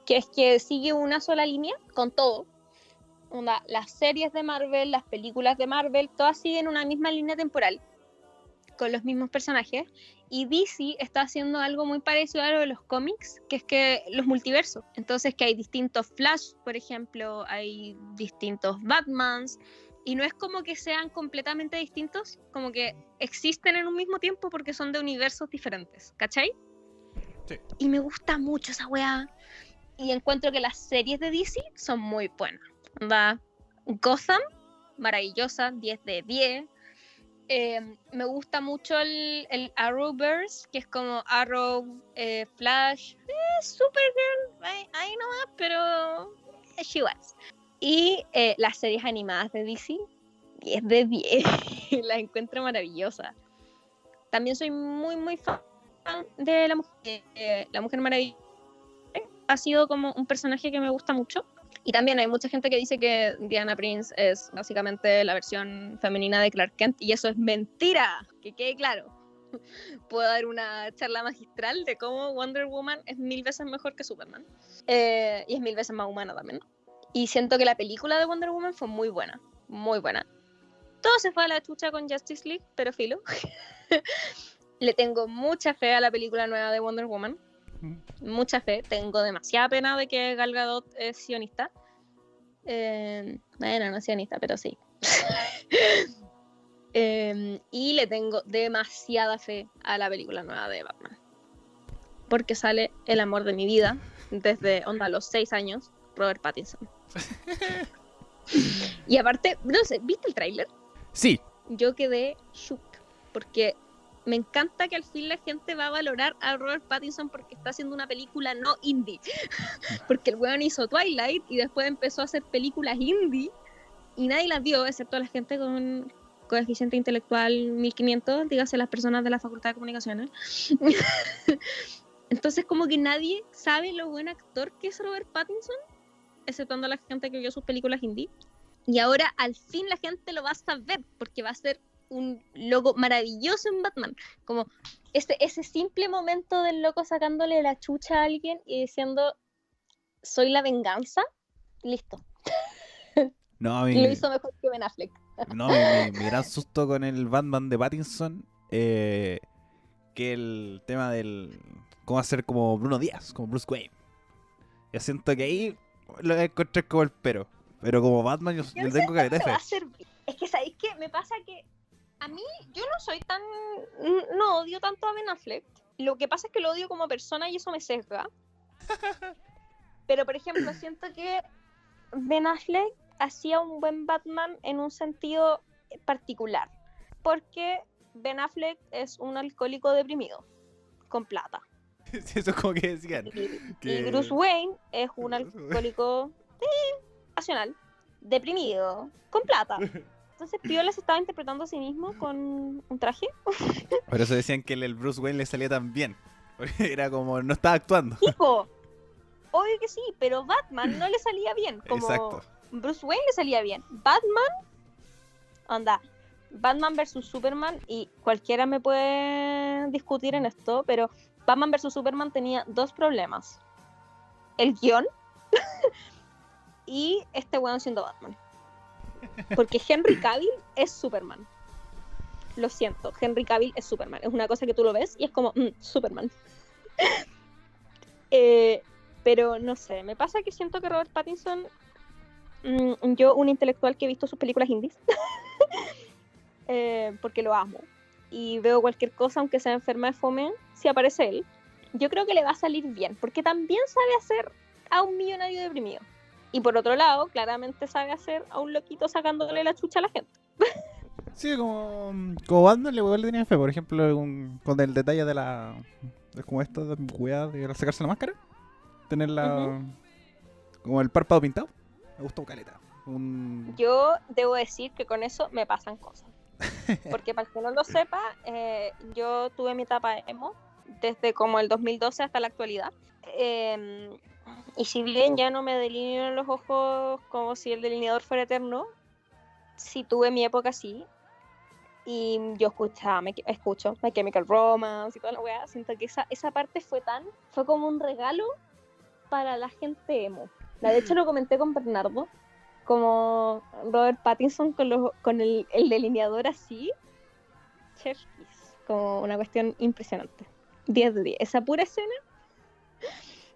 que es que sigue una sola línea con todo. Las series de Marvel, las películas de Marvel, todas siguen una misma línea temporal, con los mismos personajes. Y DC está haciendo algo muy parecido a lo de los cómics, que es que los multiversos. Entonces que hay distintos Flash, por ejemplo, hay distintos Batmans, y no es como que sean completamente distintos, como que existen en un mismo tiempo porque son de universos diferentes, ¿cachai? Sí. Y me gusta mucho esa weá. Y encuentro que las series de DC son muy buenas. Onda, Gotham, maravillosa, 10 de 10. Eh, me gusta mucho el, Arrowverse, que es como Arrow, eh, Flash, eh, Supergirl, ahí, nomás, pero she was. Y eh, las series animadas de DC, 10 de 10, las encuentro maravillosas. También soy muy, muy fan de la mujer, la mujer maravilla. Ha sido como un personaje que me gusta mucho. Y también hay mucha gente que dice que Diana Prince es básicamente la versión femenina de Clark Kent y eso es mentira, que quede claro. Puedo dar una charla magistral de cómo Wonder Woman es mil veces mejor que Superman Eh, y es mil veces más humana también. Y siento que la película de Wonder Woman fue muy buena, muy buena. Todo se fue a la chucha con Justice League, pero filo. Le tengo mucha fe a la película nueva de Wonder Woman mucha fe. Tengo demasiada pena de que Gal Gadot es sionista. Eh, bueno, no es sionista, pero sí. Eh, y le tengo demasiada fe a la película nueva de Batman. Porque sale el amor de mi vida desde onda los seis años, Robert Pattinson. y aparte, no sé, ¿viste el tráiler? Sí. Yo quedé shook porque me encanta que al fin la gente va a valorar a Robert Pattinson porque está haciendo una película no indie. porque el weón hizo Twilight y después empezó a hacer películas indie y nadie las vio, excepto la gente con coeficiente intelectual 1500, dígase las personas de la Facultad de Comunicaciones. Entonces como que nadie sabe lo buen actor que es Robert Pattinson, exceptuando a la gente que vio sus películas indie. Y ahora al fin la gente lo va a saber porque va a ser un logo maravilloso en Batman. Como ese, ese simple momento del loco sacándole la chucha a alguien y diciendo, soy la venganza, listo. No, lo hizo mejor que Ben Affleck. no, mi, mi- gran susto con el Batman de Pattinson eh, que el tema del cómo hacer como Bruno Díaz, como Bruce Wayne. Yo siento que ahí lo encontrar como el pero. Pero como Batman yo, yo Yo tengo servir. Es que, ¿sabéis qué? Me pasa que a mí, yo no soy tan. No odio tanto a Ben Affleck. Lo que pasa es que lo odio como persona y eso me sesga. Pero, por ejemplo, siento que Ben Affleck hacía un buen Batman en un sentido particular. Porque Ben Affleck es un alcohólico deprimido, con plata. Eso es como que decían. Y, Que- y Bruce Wayne es un alcohólico sí, racional, deprimido, con plata. Entonces Piola se estaba interpretando a sí mismo con un traje. Por eso decían que el, Bruce Wayne le salía tan bien. Porque era como, no estaba actuando. ¡Hijo! obvio que sí, pero Batman no le salía bien. Como Exacto. Bruce Wayne le salía bien. Batman, onda, Batman versus Superman, y cualquiera me puede discutir en esto, pero Batman versus Superman tenía dos problemas. El guion y este weón siendo Batman. Porque Henry Cavill es Superman. Lo siento, Henry Cavill es Superman. Es una cosa que tú lo ves y es como, mm, Superman. Eh, pero no sé, me pasa que siento que Robert Pattinson, mm, yo, un intelectual que he visto sus películas indies, eh, porque lo amo, y veo cualquier cosa, aunque sea enferma de fome, si aparece él, yo creo que le va a salir bien, porque también sabe hacer a un millonario deprimido. Y por otro lado, claramente sabe hacer a un loquito sacándole la chucha a la gente. Sí, como, como Batman le le tenía fe, por ejemplo, un- con el detalle de la. de como esto de cuidado de sacarse la máscara. Tener la. como el párpado pintado. Me gustó caleta. Un. Yo debo decir que con eso me pasan cosas. Porque para el que no lo sepa, eh, yo tuve mi etapa emo desde como el 2012 hasta la actualidad. Eh, y si bien ya no me delineo los ojos como si el delineador fuera eterno, sí tuve mi época así. Y yo escuchaba, me, escucho My Chemical Romance y toda la weá. Siento que esa, esa parte fue tan, fue como un regalo para la gente emo. La, de hecho lo comenté con Bernardo, como Robert Pattinson con, los, con el, el delineador así. Chef como una cuestión impresionante. 10 de 10. Esa pura escena.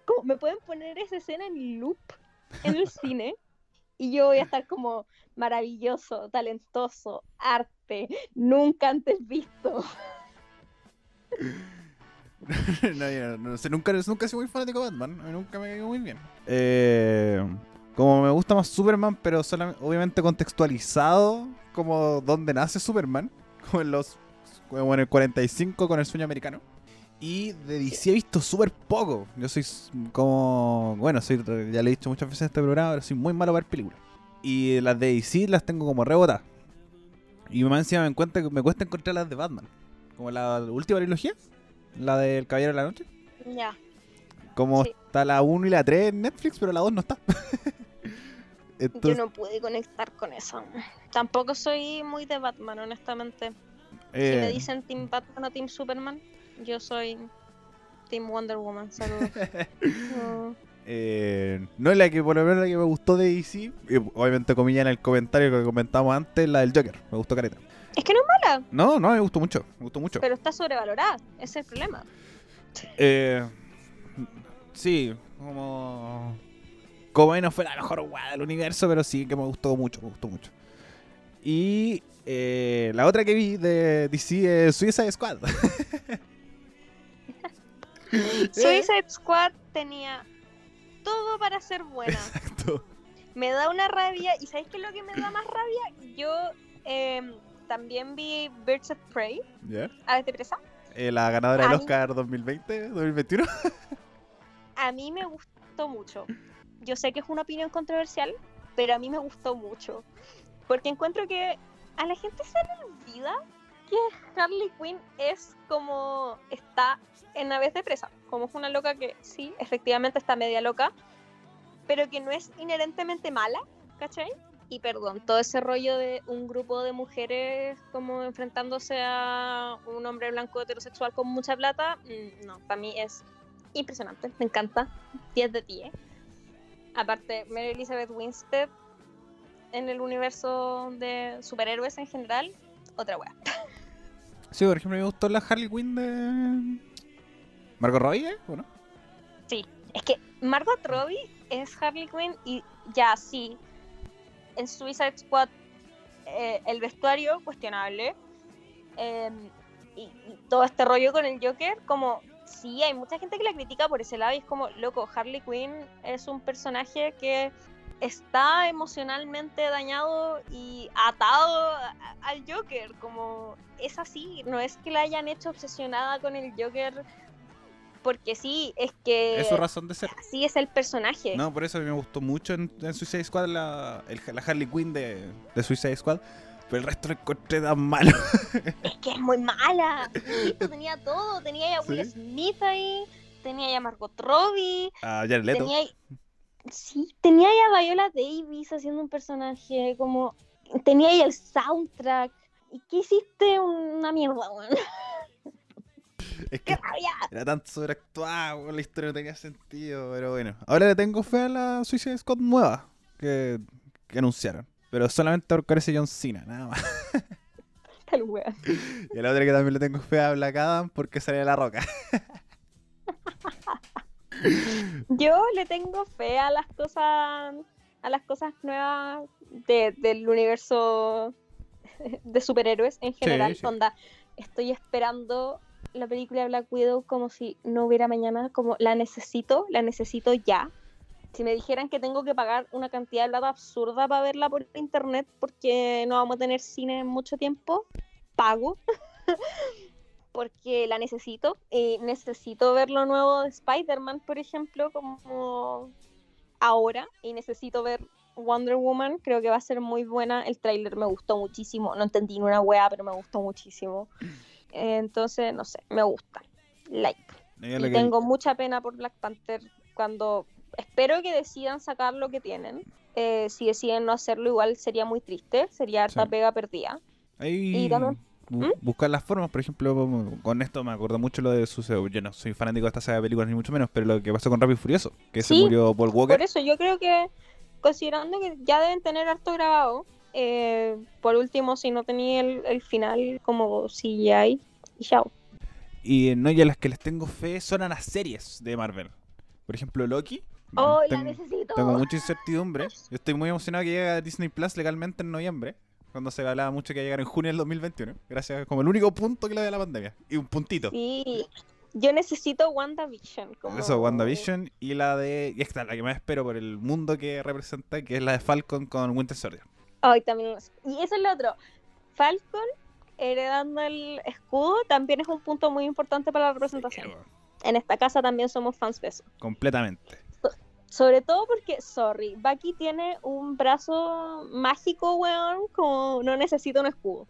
Como me pueden poner esa escena en loop en el cine y yo voy a estar como maravilloso, talentoso, arte, nunca antes visto. no, yo no sé, nunca, nunca he sido muy fanático de Batman. Nunca me cayó muy bien. Eh, como me gusta más Superman, pero solamente, obviamente contextualizado como donde nace Superman. Como en los. Como en el 45 con el sueño americano. Y de DC he visto súper poco. Yo soy como. Bueno, soy, ya le he dicho muchas veces en este programa, pero soy muy malo para ver películas. Y las de DC las tengo como rebotadas. Y más encima me, encuentro, me cuesta encontrar las de Batman. Como la última trilogía. La del Caballero de la Noche. Ya. Como Sí. está la 1 y la 3 en Netflix, pero la 2 no está. Yo Entonces, no pude conectar con eso. Tampoco soy muy de Batman, honestamente. Si eh, me dicen Team Batman o Team Superman, yo soy Team Wonder Woman. Saludos. No. eh, no es la que por lo menos la que me gustó de DC. Obviamente comilla en el comentario que comentamos antes, la del Joker. Me gustó careta. Es que no es mala, No, no, me gustó mucho. Me gustó mucho. pero está sobrevalorada. Ese es el problema. Eh, sí, como. Como no fue la mejor weá del universo, pero sí que me gustó mucho, me gustó mucho. Y eh, la otra que vi de DC es Suicide Squad. Suicide Squad tenía todo para ser buena. Exacto. Me da una rabia. ¿Y sabéis qué es lo que me da más rabia? Yo em, también vi Birds of Prey. ¿Ya? Aves de presa. Eh, la ganadora del A mí- Oscar 2020, 2021. A mí me gustó mucho. Yo sé que es una opinión controversial, pero a mí me gustó mucho. Porque encuentro que a la gente se le olvida que Harley Quinn es como está en Aves de Presa. Como es una loca que sí, efectivamente está media loca, pero que no es inherentemente mala, ¿cachai? Y perdón, todo ese rollo de un grupo de mujeres como enfrentándose a un hombre blanco heterosexual con mucha plata, mm, no, para mí es impresionante, me encanta, 10 de 10. Aparte, Mary Elizabeth Winstead en el universo de superhéroes en general, otra wea. Sí, por ejemplo, me gustó la Harley Quinn de. Margot Robbie, ¿eh? ¿O no? Es que Margot Robbie es Harley Quinn y ya sí, en Suicide Squad eh, el vestuario cuestionable y, y todo este rollo con el Joker, como sí, hay mucha gente que la critica por ese lado y es como, loco, Harley Quinn es un personaje que está emocionalmente dañado y atado al Joker, como es así, no es que la hayan hecho obsesionada con el Joker porque sí, es que Es su razón de ser. así es el personaje. No, por eso a mí me gustó mucho en, en Suicide Squad la, el- la Harley Quinn de, de Suicide Squad. Pero el resto lo encontré tan malo. Es que es muy mala. Insisto, tenía todo. Tenía a Will Sí. Smith ahí. tenía a Margot Robbie, A Jared Leto. tenía sí, tenía a Viola Davis haciendo un personaje, como tenía ahí el soundtrack. ¿Y qué hiciste? Una mierda, weón. Es ¡Qué que era tan sobreactuado, la historia no tenía sentido, pero bueno. Ahora le tengo fe a la Suicide Squad nueva que, que anunciaron. Pero solamente por parece John Cena, nada más. El weón. Y a la otra que también le tengo fe a Black Adam porque sale de la roca. Yo le tengo fe a las cosas, a las cosas nuevas de- del universo de superhéroes en general. sí. Onda, estoy esperando la película de Black Widow como si no hubiera mañana, como la necesito, la necesito ya. Si me dijeran que tengo que pagar una cantidad de plata absurda para verla por internet porque no vamos a tener cine en mucho tiempo, pago. porque la necesito. Y necesito ver lo nuevo de Spider-Man, por ejemplo, como ahora. Y necesito ver Wonder Woman. Creo que va a ser muy buena. El tráiler me gustó muchísimo. No entendí ni una wea, pero me gustó muchísimo. Entonces, no sé, me gusta. Like. Y que- tengo mucha pena por Black Panther cuando espero que decidan sacar lo que tienen. Eh, si deciden no hacerlo, igual sería muy triste. Sería harta Sí. pega perdida. Ahí Y también- bu- buscar las formas, por ejemplo, con esto me acuerdo mucho lo de sucedió. Yo no soy fanático de esta saga de películas ni mucho menos, pero lo que pasó con Rápido y Furioso, que se murió Paul Walker. Por eso yo creo que, considerando que ya deben tener harto grabado, eh, por último, si no tenía el, el final como CGI, y chao. Y no, y a las que les tengo fe son a las series de Marvel. Por ejemplo, Loki. ¡Oh, la Tengo- necesito! Tengo mucha incertidumbre. Yo estoy muy emocionado que llegue a Disney Plus legalmente en noviembre. Cuando se hablaba mucho que iba a llegar en junio del 2021. Gracias, como el único punto que le da la pandemia. Y un puntito. Sí, yo necesito WandaVision. Como... Eso, WandaVision. Y la de. Y esta, la que más espero por el mundo que representa, que es la de Falcon con Winter Soldier. Ay, también. Y eso es lo otro. Falcon heredando el escudo también es un punto muy importante para la representación. En esta casa también somos fans de eso. completamente. Sobre todo porque, sorry, Bucky tiene un brazo mágico, weón, como no necesita un escudo.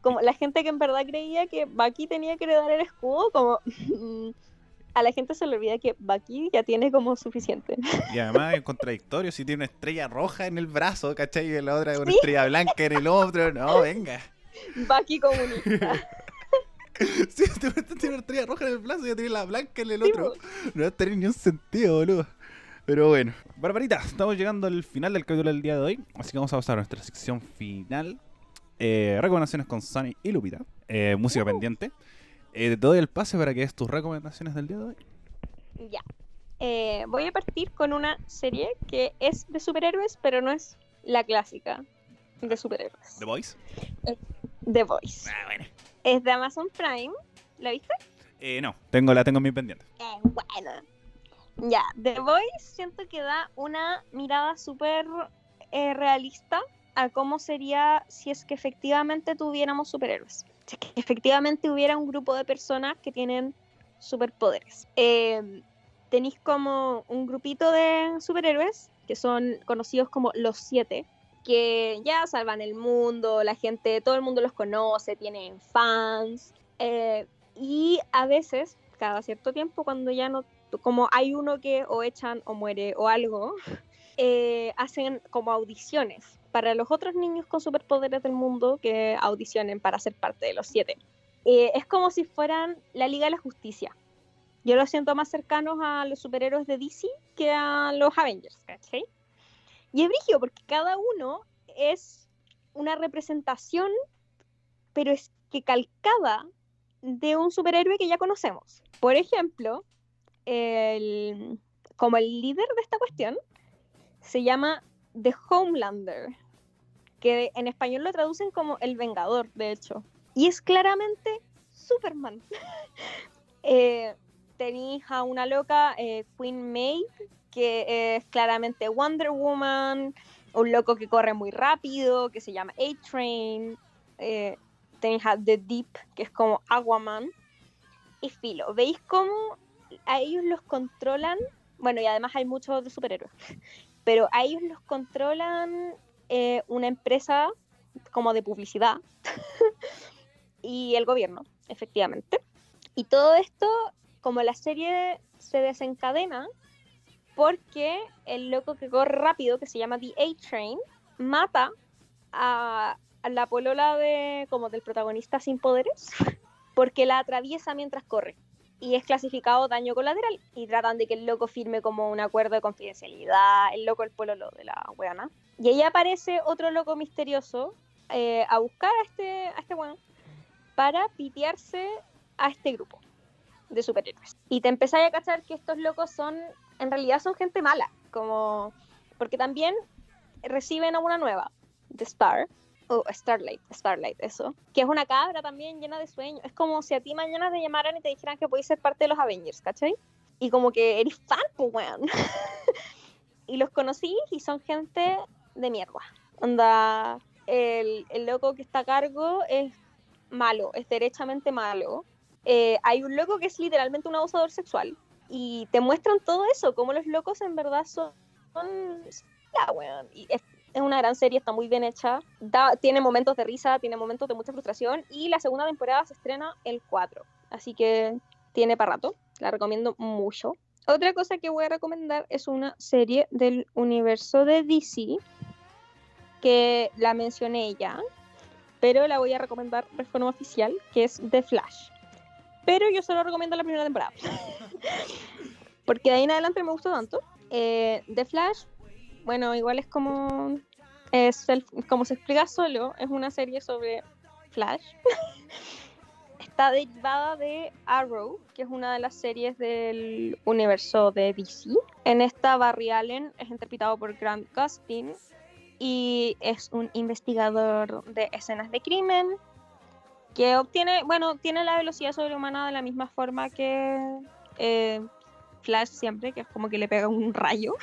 Como la gente que en verdad creía que Bucky tenía que heredar el escudo, como a la gente se le olvida que Bucky ya tiene como suficiente. Y además es contradictorio. Si tiene una estrella roja en el brazo, ¿cachai? Y la otra una Sí. estrella blanca en el otro. No, venga. Bucky comunista. Si te tiene una estrella roja en el brazo y ya tiene la blanca en el Sí, otro. No va a tener ni un sentido, boludo. Pero bueno. Barbarita, estamos llegando al final del capítulo del día de hoy. Así que vamos a pasar a nuestra sección final. Eh, recomendaciones con Sunny y Lupita. Eh, música Uh. pendiente. Eh, te doy el pase para que des tus recomendaciones del día de hoy. Ya. Eh, voy a partir con una serie que es de superhéroes, pero no es la clásica de superhéroes. The Voice. The Voice. Ah, bueno. Es de Amazon Prime. ¿La viste? Eh, no, tengo, la tengo en mi pendiente. Es buena. Ya, The Voice siento que da una mirada súper eh, realista a cómo sería si es que efectivamente tuviéramos superhéroes. Si es que efectivamente hubiera un grupo de personas que tienen superpoderes. Eh, tenéis como un grupito de superhéroes que son conocidos como los siete, que ya salvan el mundo, la gente, todo el mundo los conoce, tienen fans. eh, y a veces, cada cierto tiempo, cuando ya no, como hay uno que o echan o muere o algo, eh, hacen como audiciones para los otros niños con superpoderes del mundo que audicionen para ser parte de los siete. Eh, es como si fueran la Liga de la Justicia. Yo los siento más cercanos a los superhéroes de DC que a los Avengers, ¿cachai? Y es brillo porque cada uno es una representación, pero es que calcada de un superhéroe que ya conocemos. Por ejemplo, el, como el líder de esta cuestión se llama The Homelander, que en español lo traducen como el Vengador, de hecho. Y es claramente Superman. eh, tenéis a una loca, eh, Queen Maeve, que es claramente Wonder Woman, un loco que corre muy rápido, que se llama A-Train. Eh, tenéis a The Deep, que es como Aquaman. Y filo, ¿veis cómo a ellos los controlan? Bueno, y además hay muchos otros superhéroes. Pero a ellos los controlan eh, una empresa como de publicidad y el gobierno, efectivamente. Y todo esto, como la serie se desencadena porque el loco que corre rápido, que se llama The A-Train, mata a, a la polola de, como del protagonista sin poderes porque la atraviesa mientras corre y es clasificado daño colateral y tratan de que el loco firme como un acuerdo de confidencialidad, el loco el pololo de la weana. Y ahí aparece otro loco misterioso eh, a buscar a este, a este bueno para pitearse a este grupo de superhéroes. Y te empezáis a cachar que estos locos son, en realidad son gente mala, como, porque también reciben a una nueva, The Star, o Starlight, Starlight, eso, que es una cabra también llena de sueños. Es como si a ti mañana te llamaran y te dijeran que podéis ser parte de los Avengers, ¿cachai? Y como que eres fan, pues, weón. y los conocí y son gente de mierda. Onda, el, el loco que está a cargo es malo, es derechamente malo. Eh, hay un loco que es literalmente un abusador sexual. Y te muestran todo eso, como los locos en verdad son. son la weón. Y es, es una gran serie, está muy bien hecha. Tiene momentos de risa, tiene momentos de mucha frustración. Y la segunda temporada se estrena el 4. Así que tiene para rato. La recomiendo mucho. Otra cosa que voy a recomendar es una serie del universo de DC que la mencioné ya, pero la voy a recomendar de forma oficial, que es The Flash. Pero yo solo recomiendo la primera temporada. Porque de ahí en adelante me gustó tanto. Eh, The Flash, bueno, igual es como. Es el- como se explica solo, es una serie sobre Flash. Está derivada de Arrow, que es una de las series del universo de DC. En esta, Barry Allen es interpretado por Grant Gustin y es un investigador de escenas de crimen que obtiene, bueno, tiene la velocidad sobrehumana de la misma forma que eh, Flash siempre, que es como que le pega un rayo.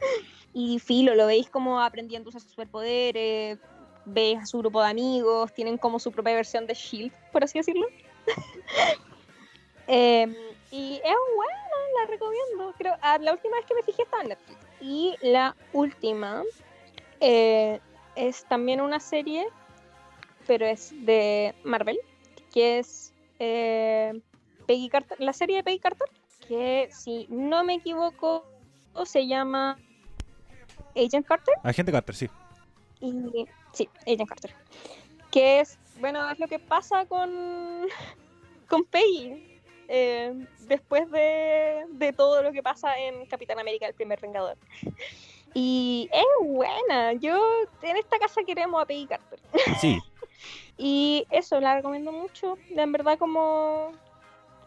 y Filo, lo veis como aprendiendo a usar sus superpoderes, veis a su grupo de amigos, tienen como su propia versión de Shield, por así decirlo. Em, y es buena, la recomiendo. Creo, ah, la última vez que me fijé estaba en Netflix. Y la última eh, es también una serie, pero es de Marvel, que es eh, Peggy Carter, la serie de Peggy Carter, que si no me equivoco se llama Agent Carter. Agente Carter, sí. Y sí, Agent Carter. Que es, bueno, es lo que pasa con, con Peggy. eh, después de, de todo lo que pasa en Capitán América, el primer Vengador. Y es buena. Yo en esta casa queremos a Peggy Carter. Sí. Y eso, la recomiendo mucho. En verdad, como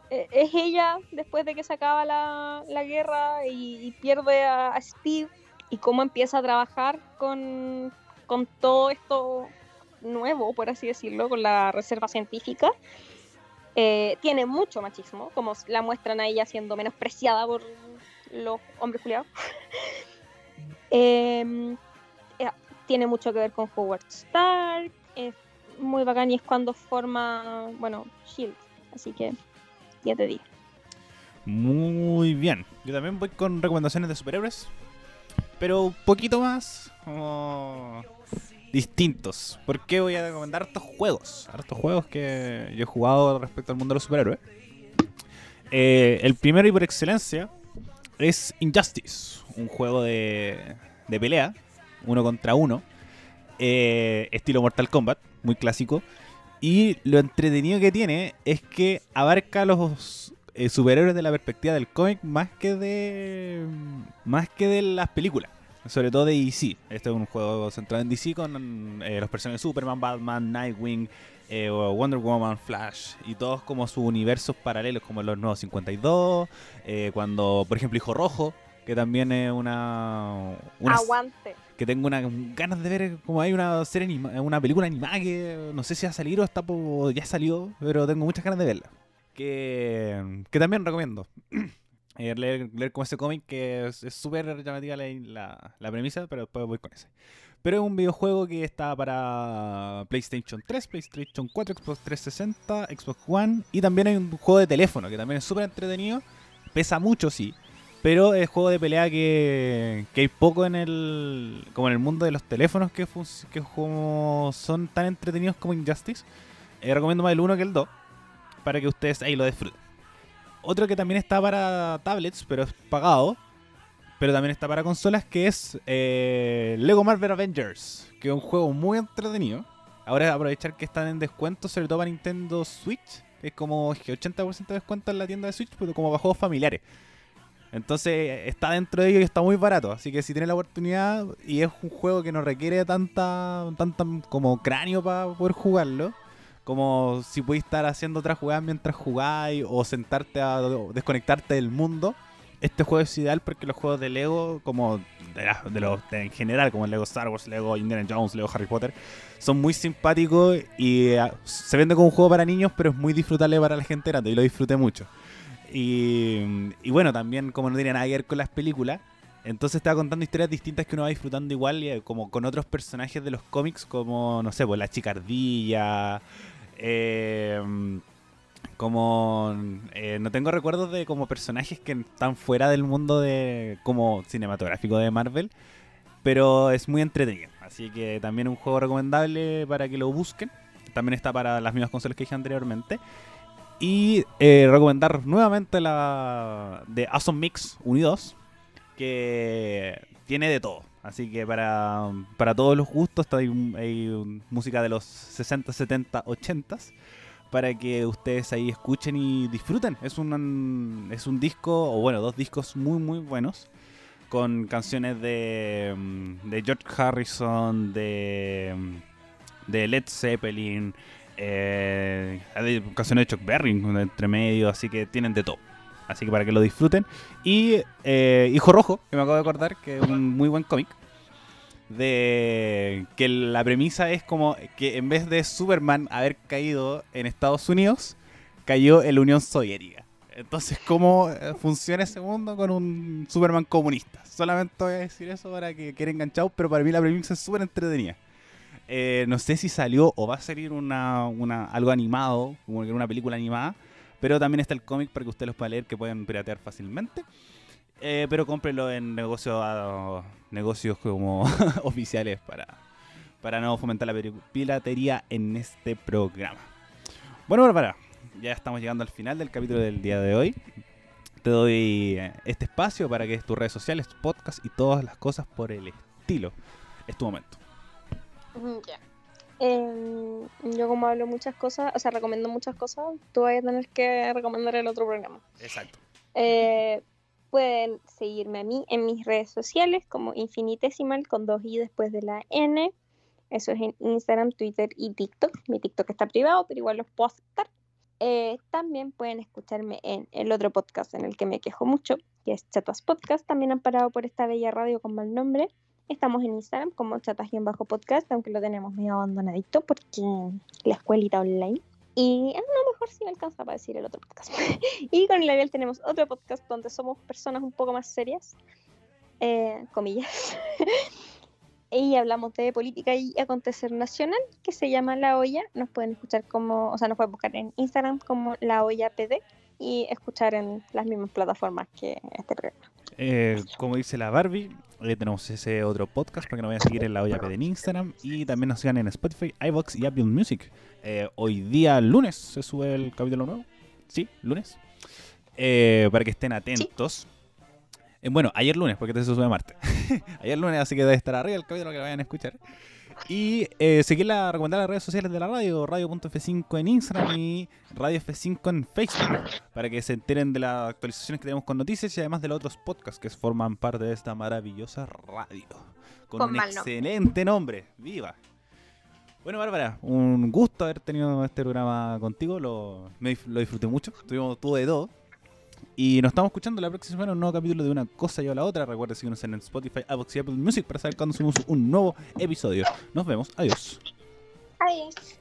eh, es ella después de que se acaba la, la guerra y, y pierde a, a Steve y cómo empieza a trabajar con, con todo esto nuevo, por así decirlo, con la reserva científica. Eh, tiene mucho machismo, como la muestran a ella siendo menospreciada por los hombres culiados. Eh, eh, tiene mucho que ver con Howard Stark, es muy bacán y es cuando forma, bueno, Shield, así que ya te digo. Muy bien. Yo también voy con recomendaciones de superhéroes. Pero un poquito más como distintos. ¿Por qué voy a recomendar hartos juegos? Hartos juegos que yo he jugado respecto al mundo de los superhéroes. Eh, el primero y por excelencia es Injustice. Un juego de, de pelea. Uno contra uno. eh, estilo Mortal Kombat. Muy clásico. Y lo entretenido que tiene es que abarca los eh, superhéroes de la perspectiva del cómic más que de más que de las películas sobre todo de DC este es un juego centrado en DC con eh, los personajes Superman, Batman, Nightwing eh, Wonder Woman, Flash y todos como sus universos paralelos como los nuevos 52 eh, cuando por ejemplo Hijo Rojo que también es una, una Aguante. que tengo una ganas de ver como hay una serie anima, una película animada que no sé si va a salir o está po- ya salió, pero tengo muchas ganas de verla. Que, también recomiendo. Eh, leer, leer como ese cómic que es súper llamativa la, la, premisa, pero después voy con ese. Pero es un videojuego que está para PlayStation 3, PlayStation 4, Xbox 360, Xbox One y también hay un juego de teléfono que también es súper entretenido. Pesa mucho, sí, pero es juego de pelea que, que hay poco en el como en el mundo de los teléfonos que, que son tan entretenidos como Injustice. Eh, recomiendo más el 1 que el 2 para que ustedes ahí lo disfruten. otro que también está para tablets, pero es pagado. Pero también está para consolas, que es eh, Lego Marvel Avengers. Que es un juego muy entretenido. Ahora aprovechar que están en descuento, sobre todo para Nintendo Switch. Es como es que 80% de descuento en la tienda de Switch, pero como para juegos familiares. Entonces está dentro de ello y está muy barato. Así que si tienes la oportunidad y es un juego que no requiere tanta, tanta como cráneo para poder jugarlo. Como si puedes estar haciendo otras jugadas mientras jugáis o sentarte a desconectarte del mundo. Este juego es ideal porque los juegos de Lego, como de, los en general, como el Lego Star Wars, Lego Indiana Jones, Lego Harry Potter, son muy simpáticos y eh, se vende como un juego para niños, pero es muy disfrutable para la gente grande y lo disfruté mucho. Y, bueno, también como no tenía nada que ver con las películas, entonces estaba contando historias distintas que uno va disfrutando igual, eh, como con otros personajes de los cómics, como, no sé, pues la chicardilla, eh, como eh, no tengo recuerdos de como personajes que están fuera del mundo de como cinematográfico de Marvel, pero es muy entretenido. Así que también un juego recomendable para que lo busquen. También está para las mismas consolas que dije anteriormente. Y eh, recomendar nuevamente la de Awesome Mix Unidos, que tiene de todo. Así que para, para todos los gustos, hay, hay música de los 60, 70, 80 para que ustedes ahí escuchen y disfruten. Es un, es un disco, o bueno, dos discos muy, muy buenos, con canciones de, de George Harrison, de, de Led Zeppelin, eh, canciones de Chuck Berry entre medio, así que tienen de todo. Así que para que lo disfruten. Y eh, Hijo Rojo, que me acabo de acordar, que es un muy buen cómic. De que la premisa es como que en vez de Superman haber caído en Estados Unidos, cayó en la Unión Soviética. Entonces, ¿cómo eh, funciona ese mundo con un Superman comunista? Solamente voy a decir eso para que queden enganchados, pero para mí la premisa es súper entretenida. Eh, no sé si salió o va a salir una, una, algo animado, como una película animada. Pero también está el cómic para que ustedes los puedan leer, que pueden piratear fácilmente. Eh, pero cómprenlo en negocios, ah, negocios como oficiales para, para no fomentar la piratería en este programa. Bueno, Bárbara, ya estamos llegando al final del capítulo del día de hoy. Te doy eh, este espacio para que tus redes sociales, podcast y todas las cosas por el estilo. Es tu momento. Ya. Em, yo como hablo muchas cosas, o sea, recomiendo muchas cosas, tú vas a tener que recomendar el otro programa. Exacto. Eh, pueden seguirme a mí en mis redes sociales como infinitesimal con dos i después de la n. Eso es en Instagram, Twitter y TikTok. Mi TikTok está privado, pero igual los puedo aceptar. Eh, también pueden escucharme en el otro podcast en el que me quejo mucho, que es Chatas Podcast, también han parado por esta bella radio con mal nombre. Estamos en Instagram como bajo podcast aunque lo tenemos medio abandonadito porque la escuelita online. Y a lo mejor sí me alcanza para decir el otro podcast. y con Labial tenemos otro podcast donde somos personas un poco más serias, eh, comillas. y hablamos de política y acontecer nacional, que se llama La Olla. Nos pueden escuchar como, o sea, nos pueden buscar en Instagram como La Olla PD y escuchar en las mismas plataformas que este programa. Eh, como dice la Barbie, eh, tenemos ese otro podcast para que nos vayan a seguir en la olla en Instagram y también nos sigan en Spotify, iBox y Apple Music. Eh, hoy día lunes se sube el capítulo nuevo. Sí, lunes. para que estén atentos. bueno, ayer lunes, porque este se sube martes. ayer lunes, así que debe estar arriba el capítulo que vayan a escuchar. Y eh, seguir la recomendar las redes sociales de la radio, radio.f5 en Instagram y Radio F5 en Facebook, para que se enteren de las actualizaciones que tenemos con noticias y además de los otros podcasts que forman parte de esta maravillosa radio. Con, un excelente nombre. ¡Viva! Bueno, Bárbara, un gusto haber tenido este programa contigo. Lo, lo disfruté mucho. Tuvimos todo de todo. Y nos estamos escuchando la próxima semana un nuevo capítulo de una cosa y a la otra. Recuerda seguirnos en Spotify, Apple y Apple Music para saber cuándo subimos un nuevo episodio. Nos vemos. Adiós. Adiós.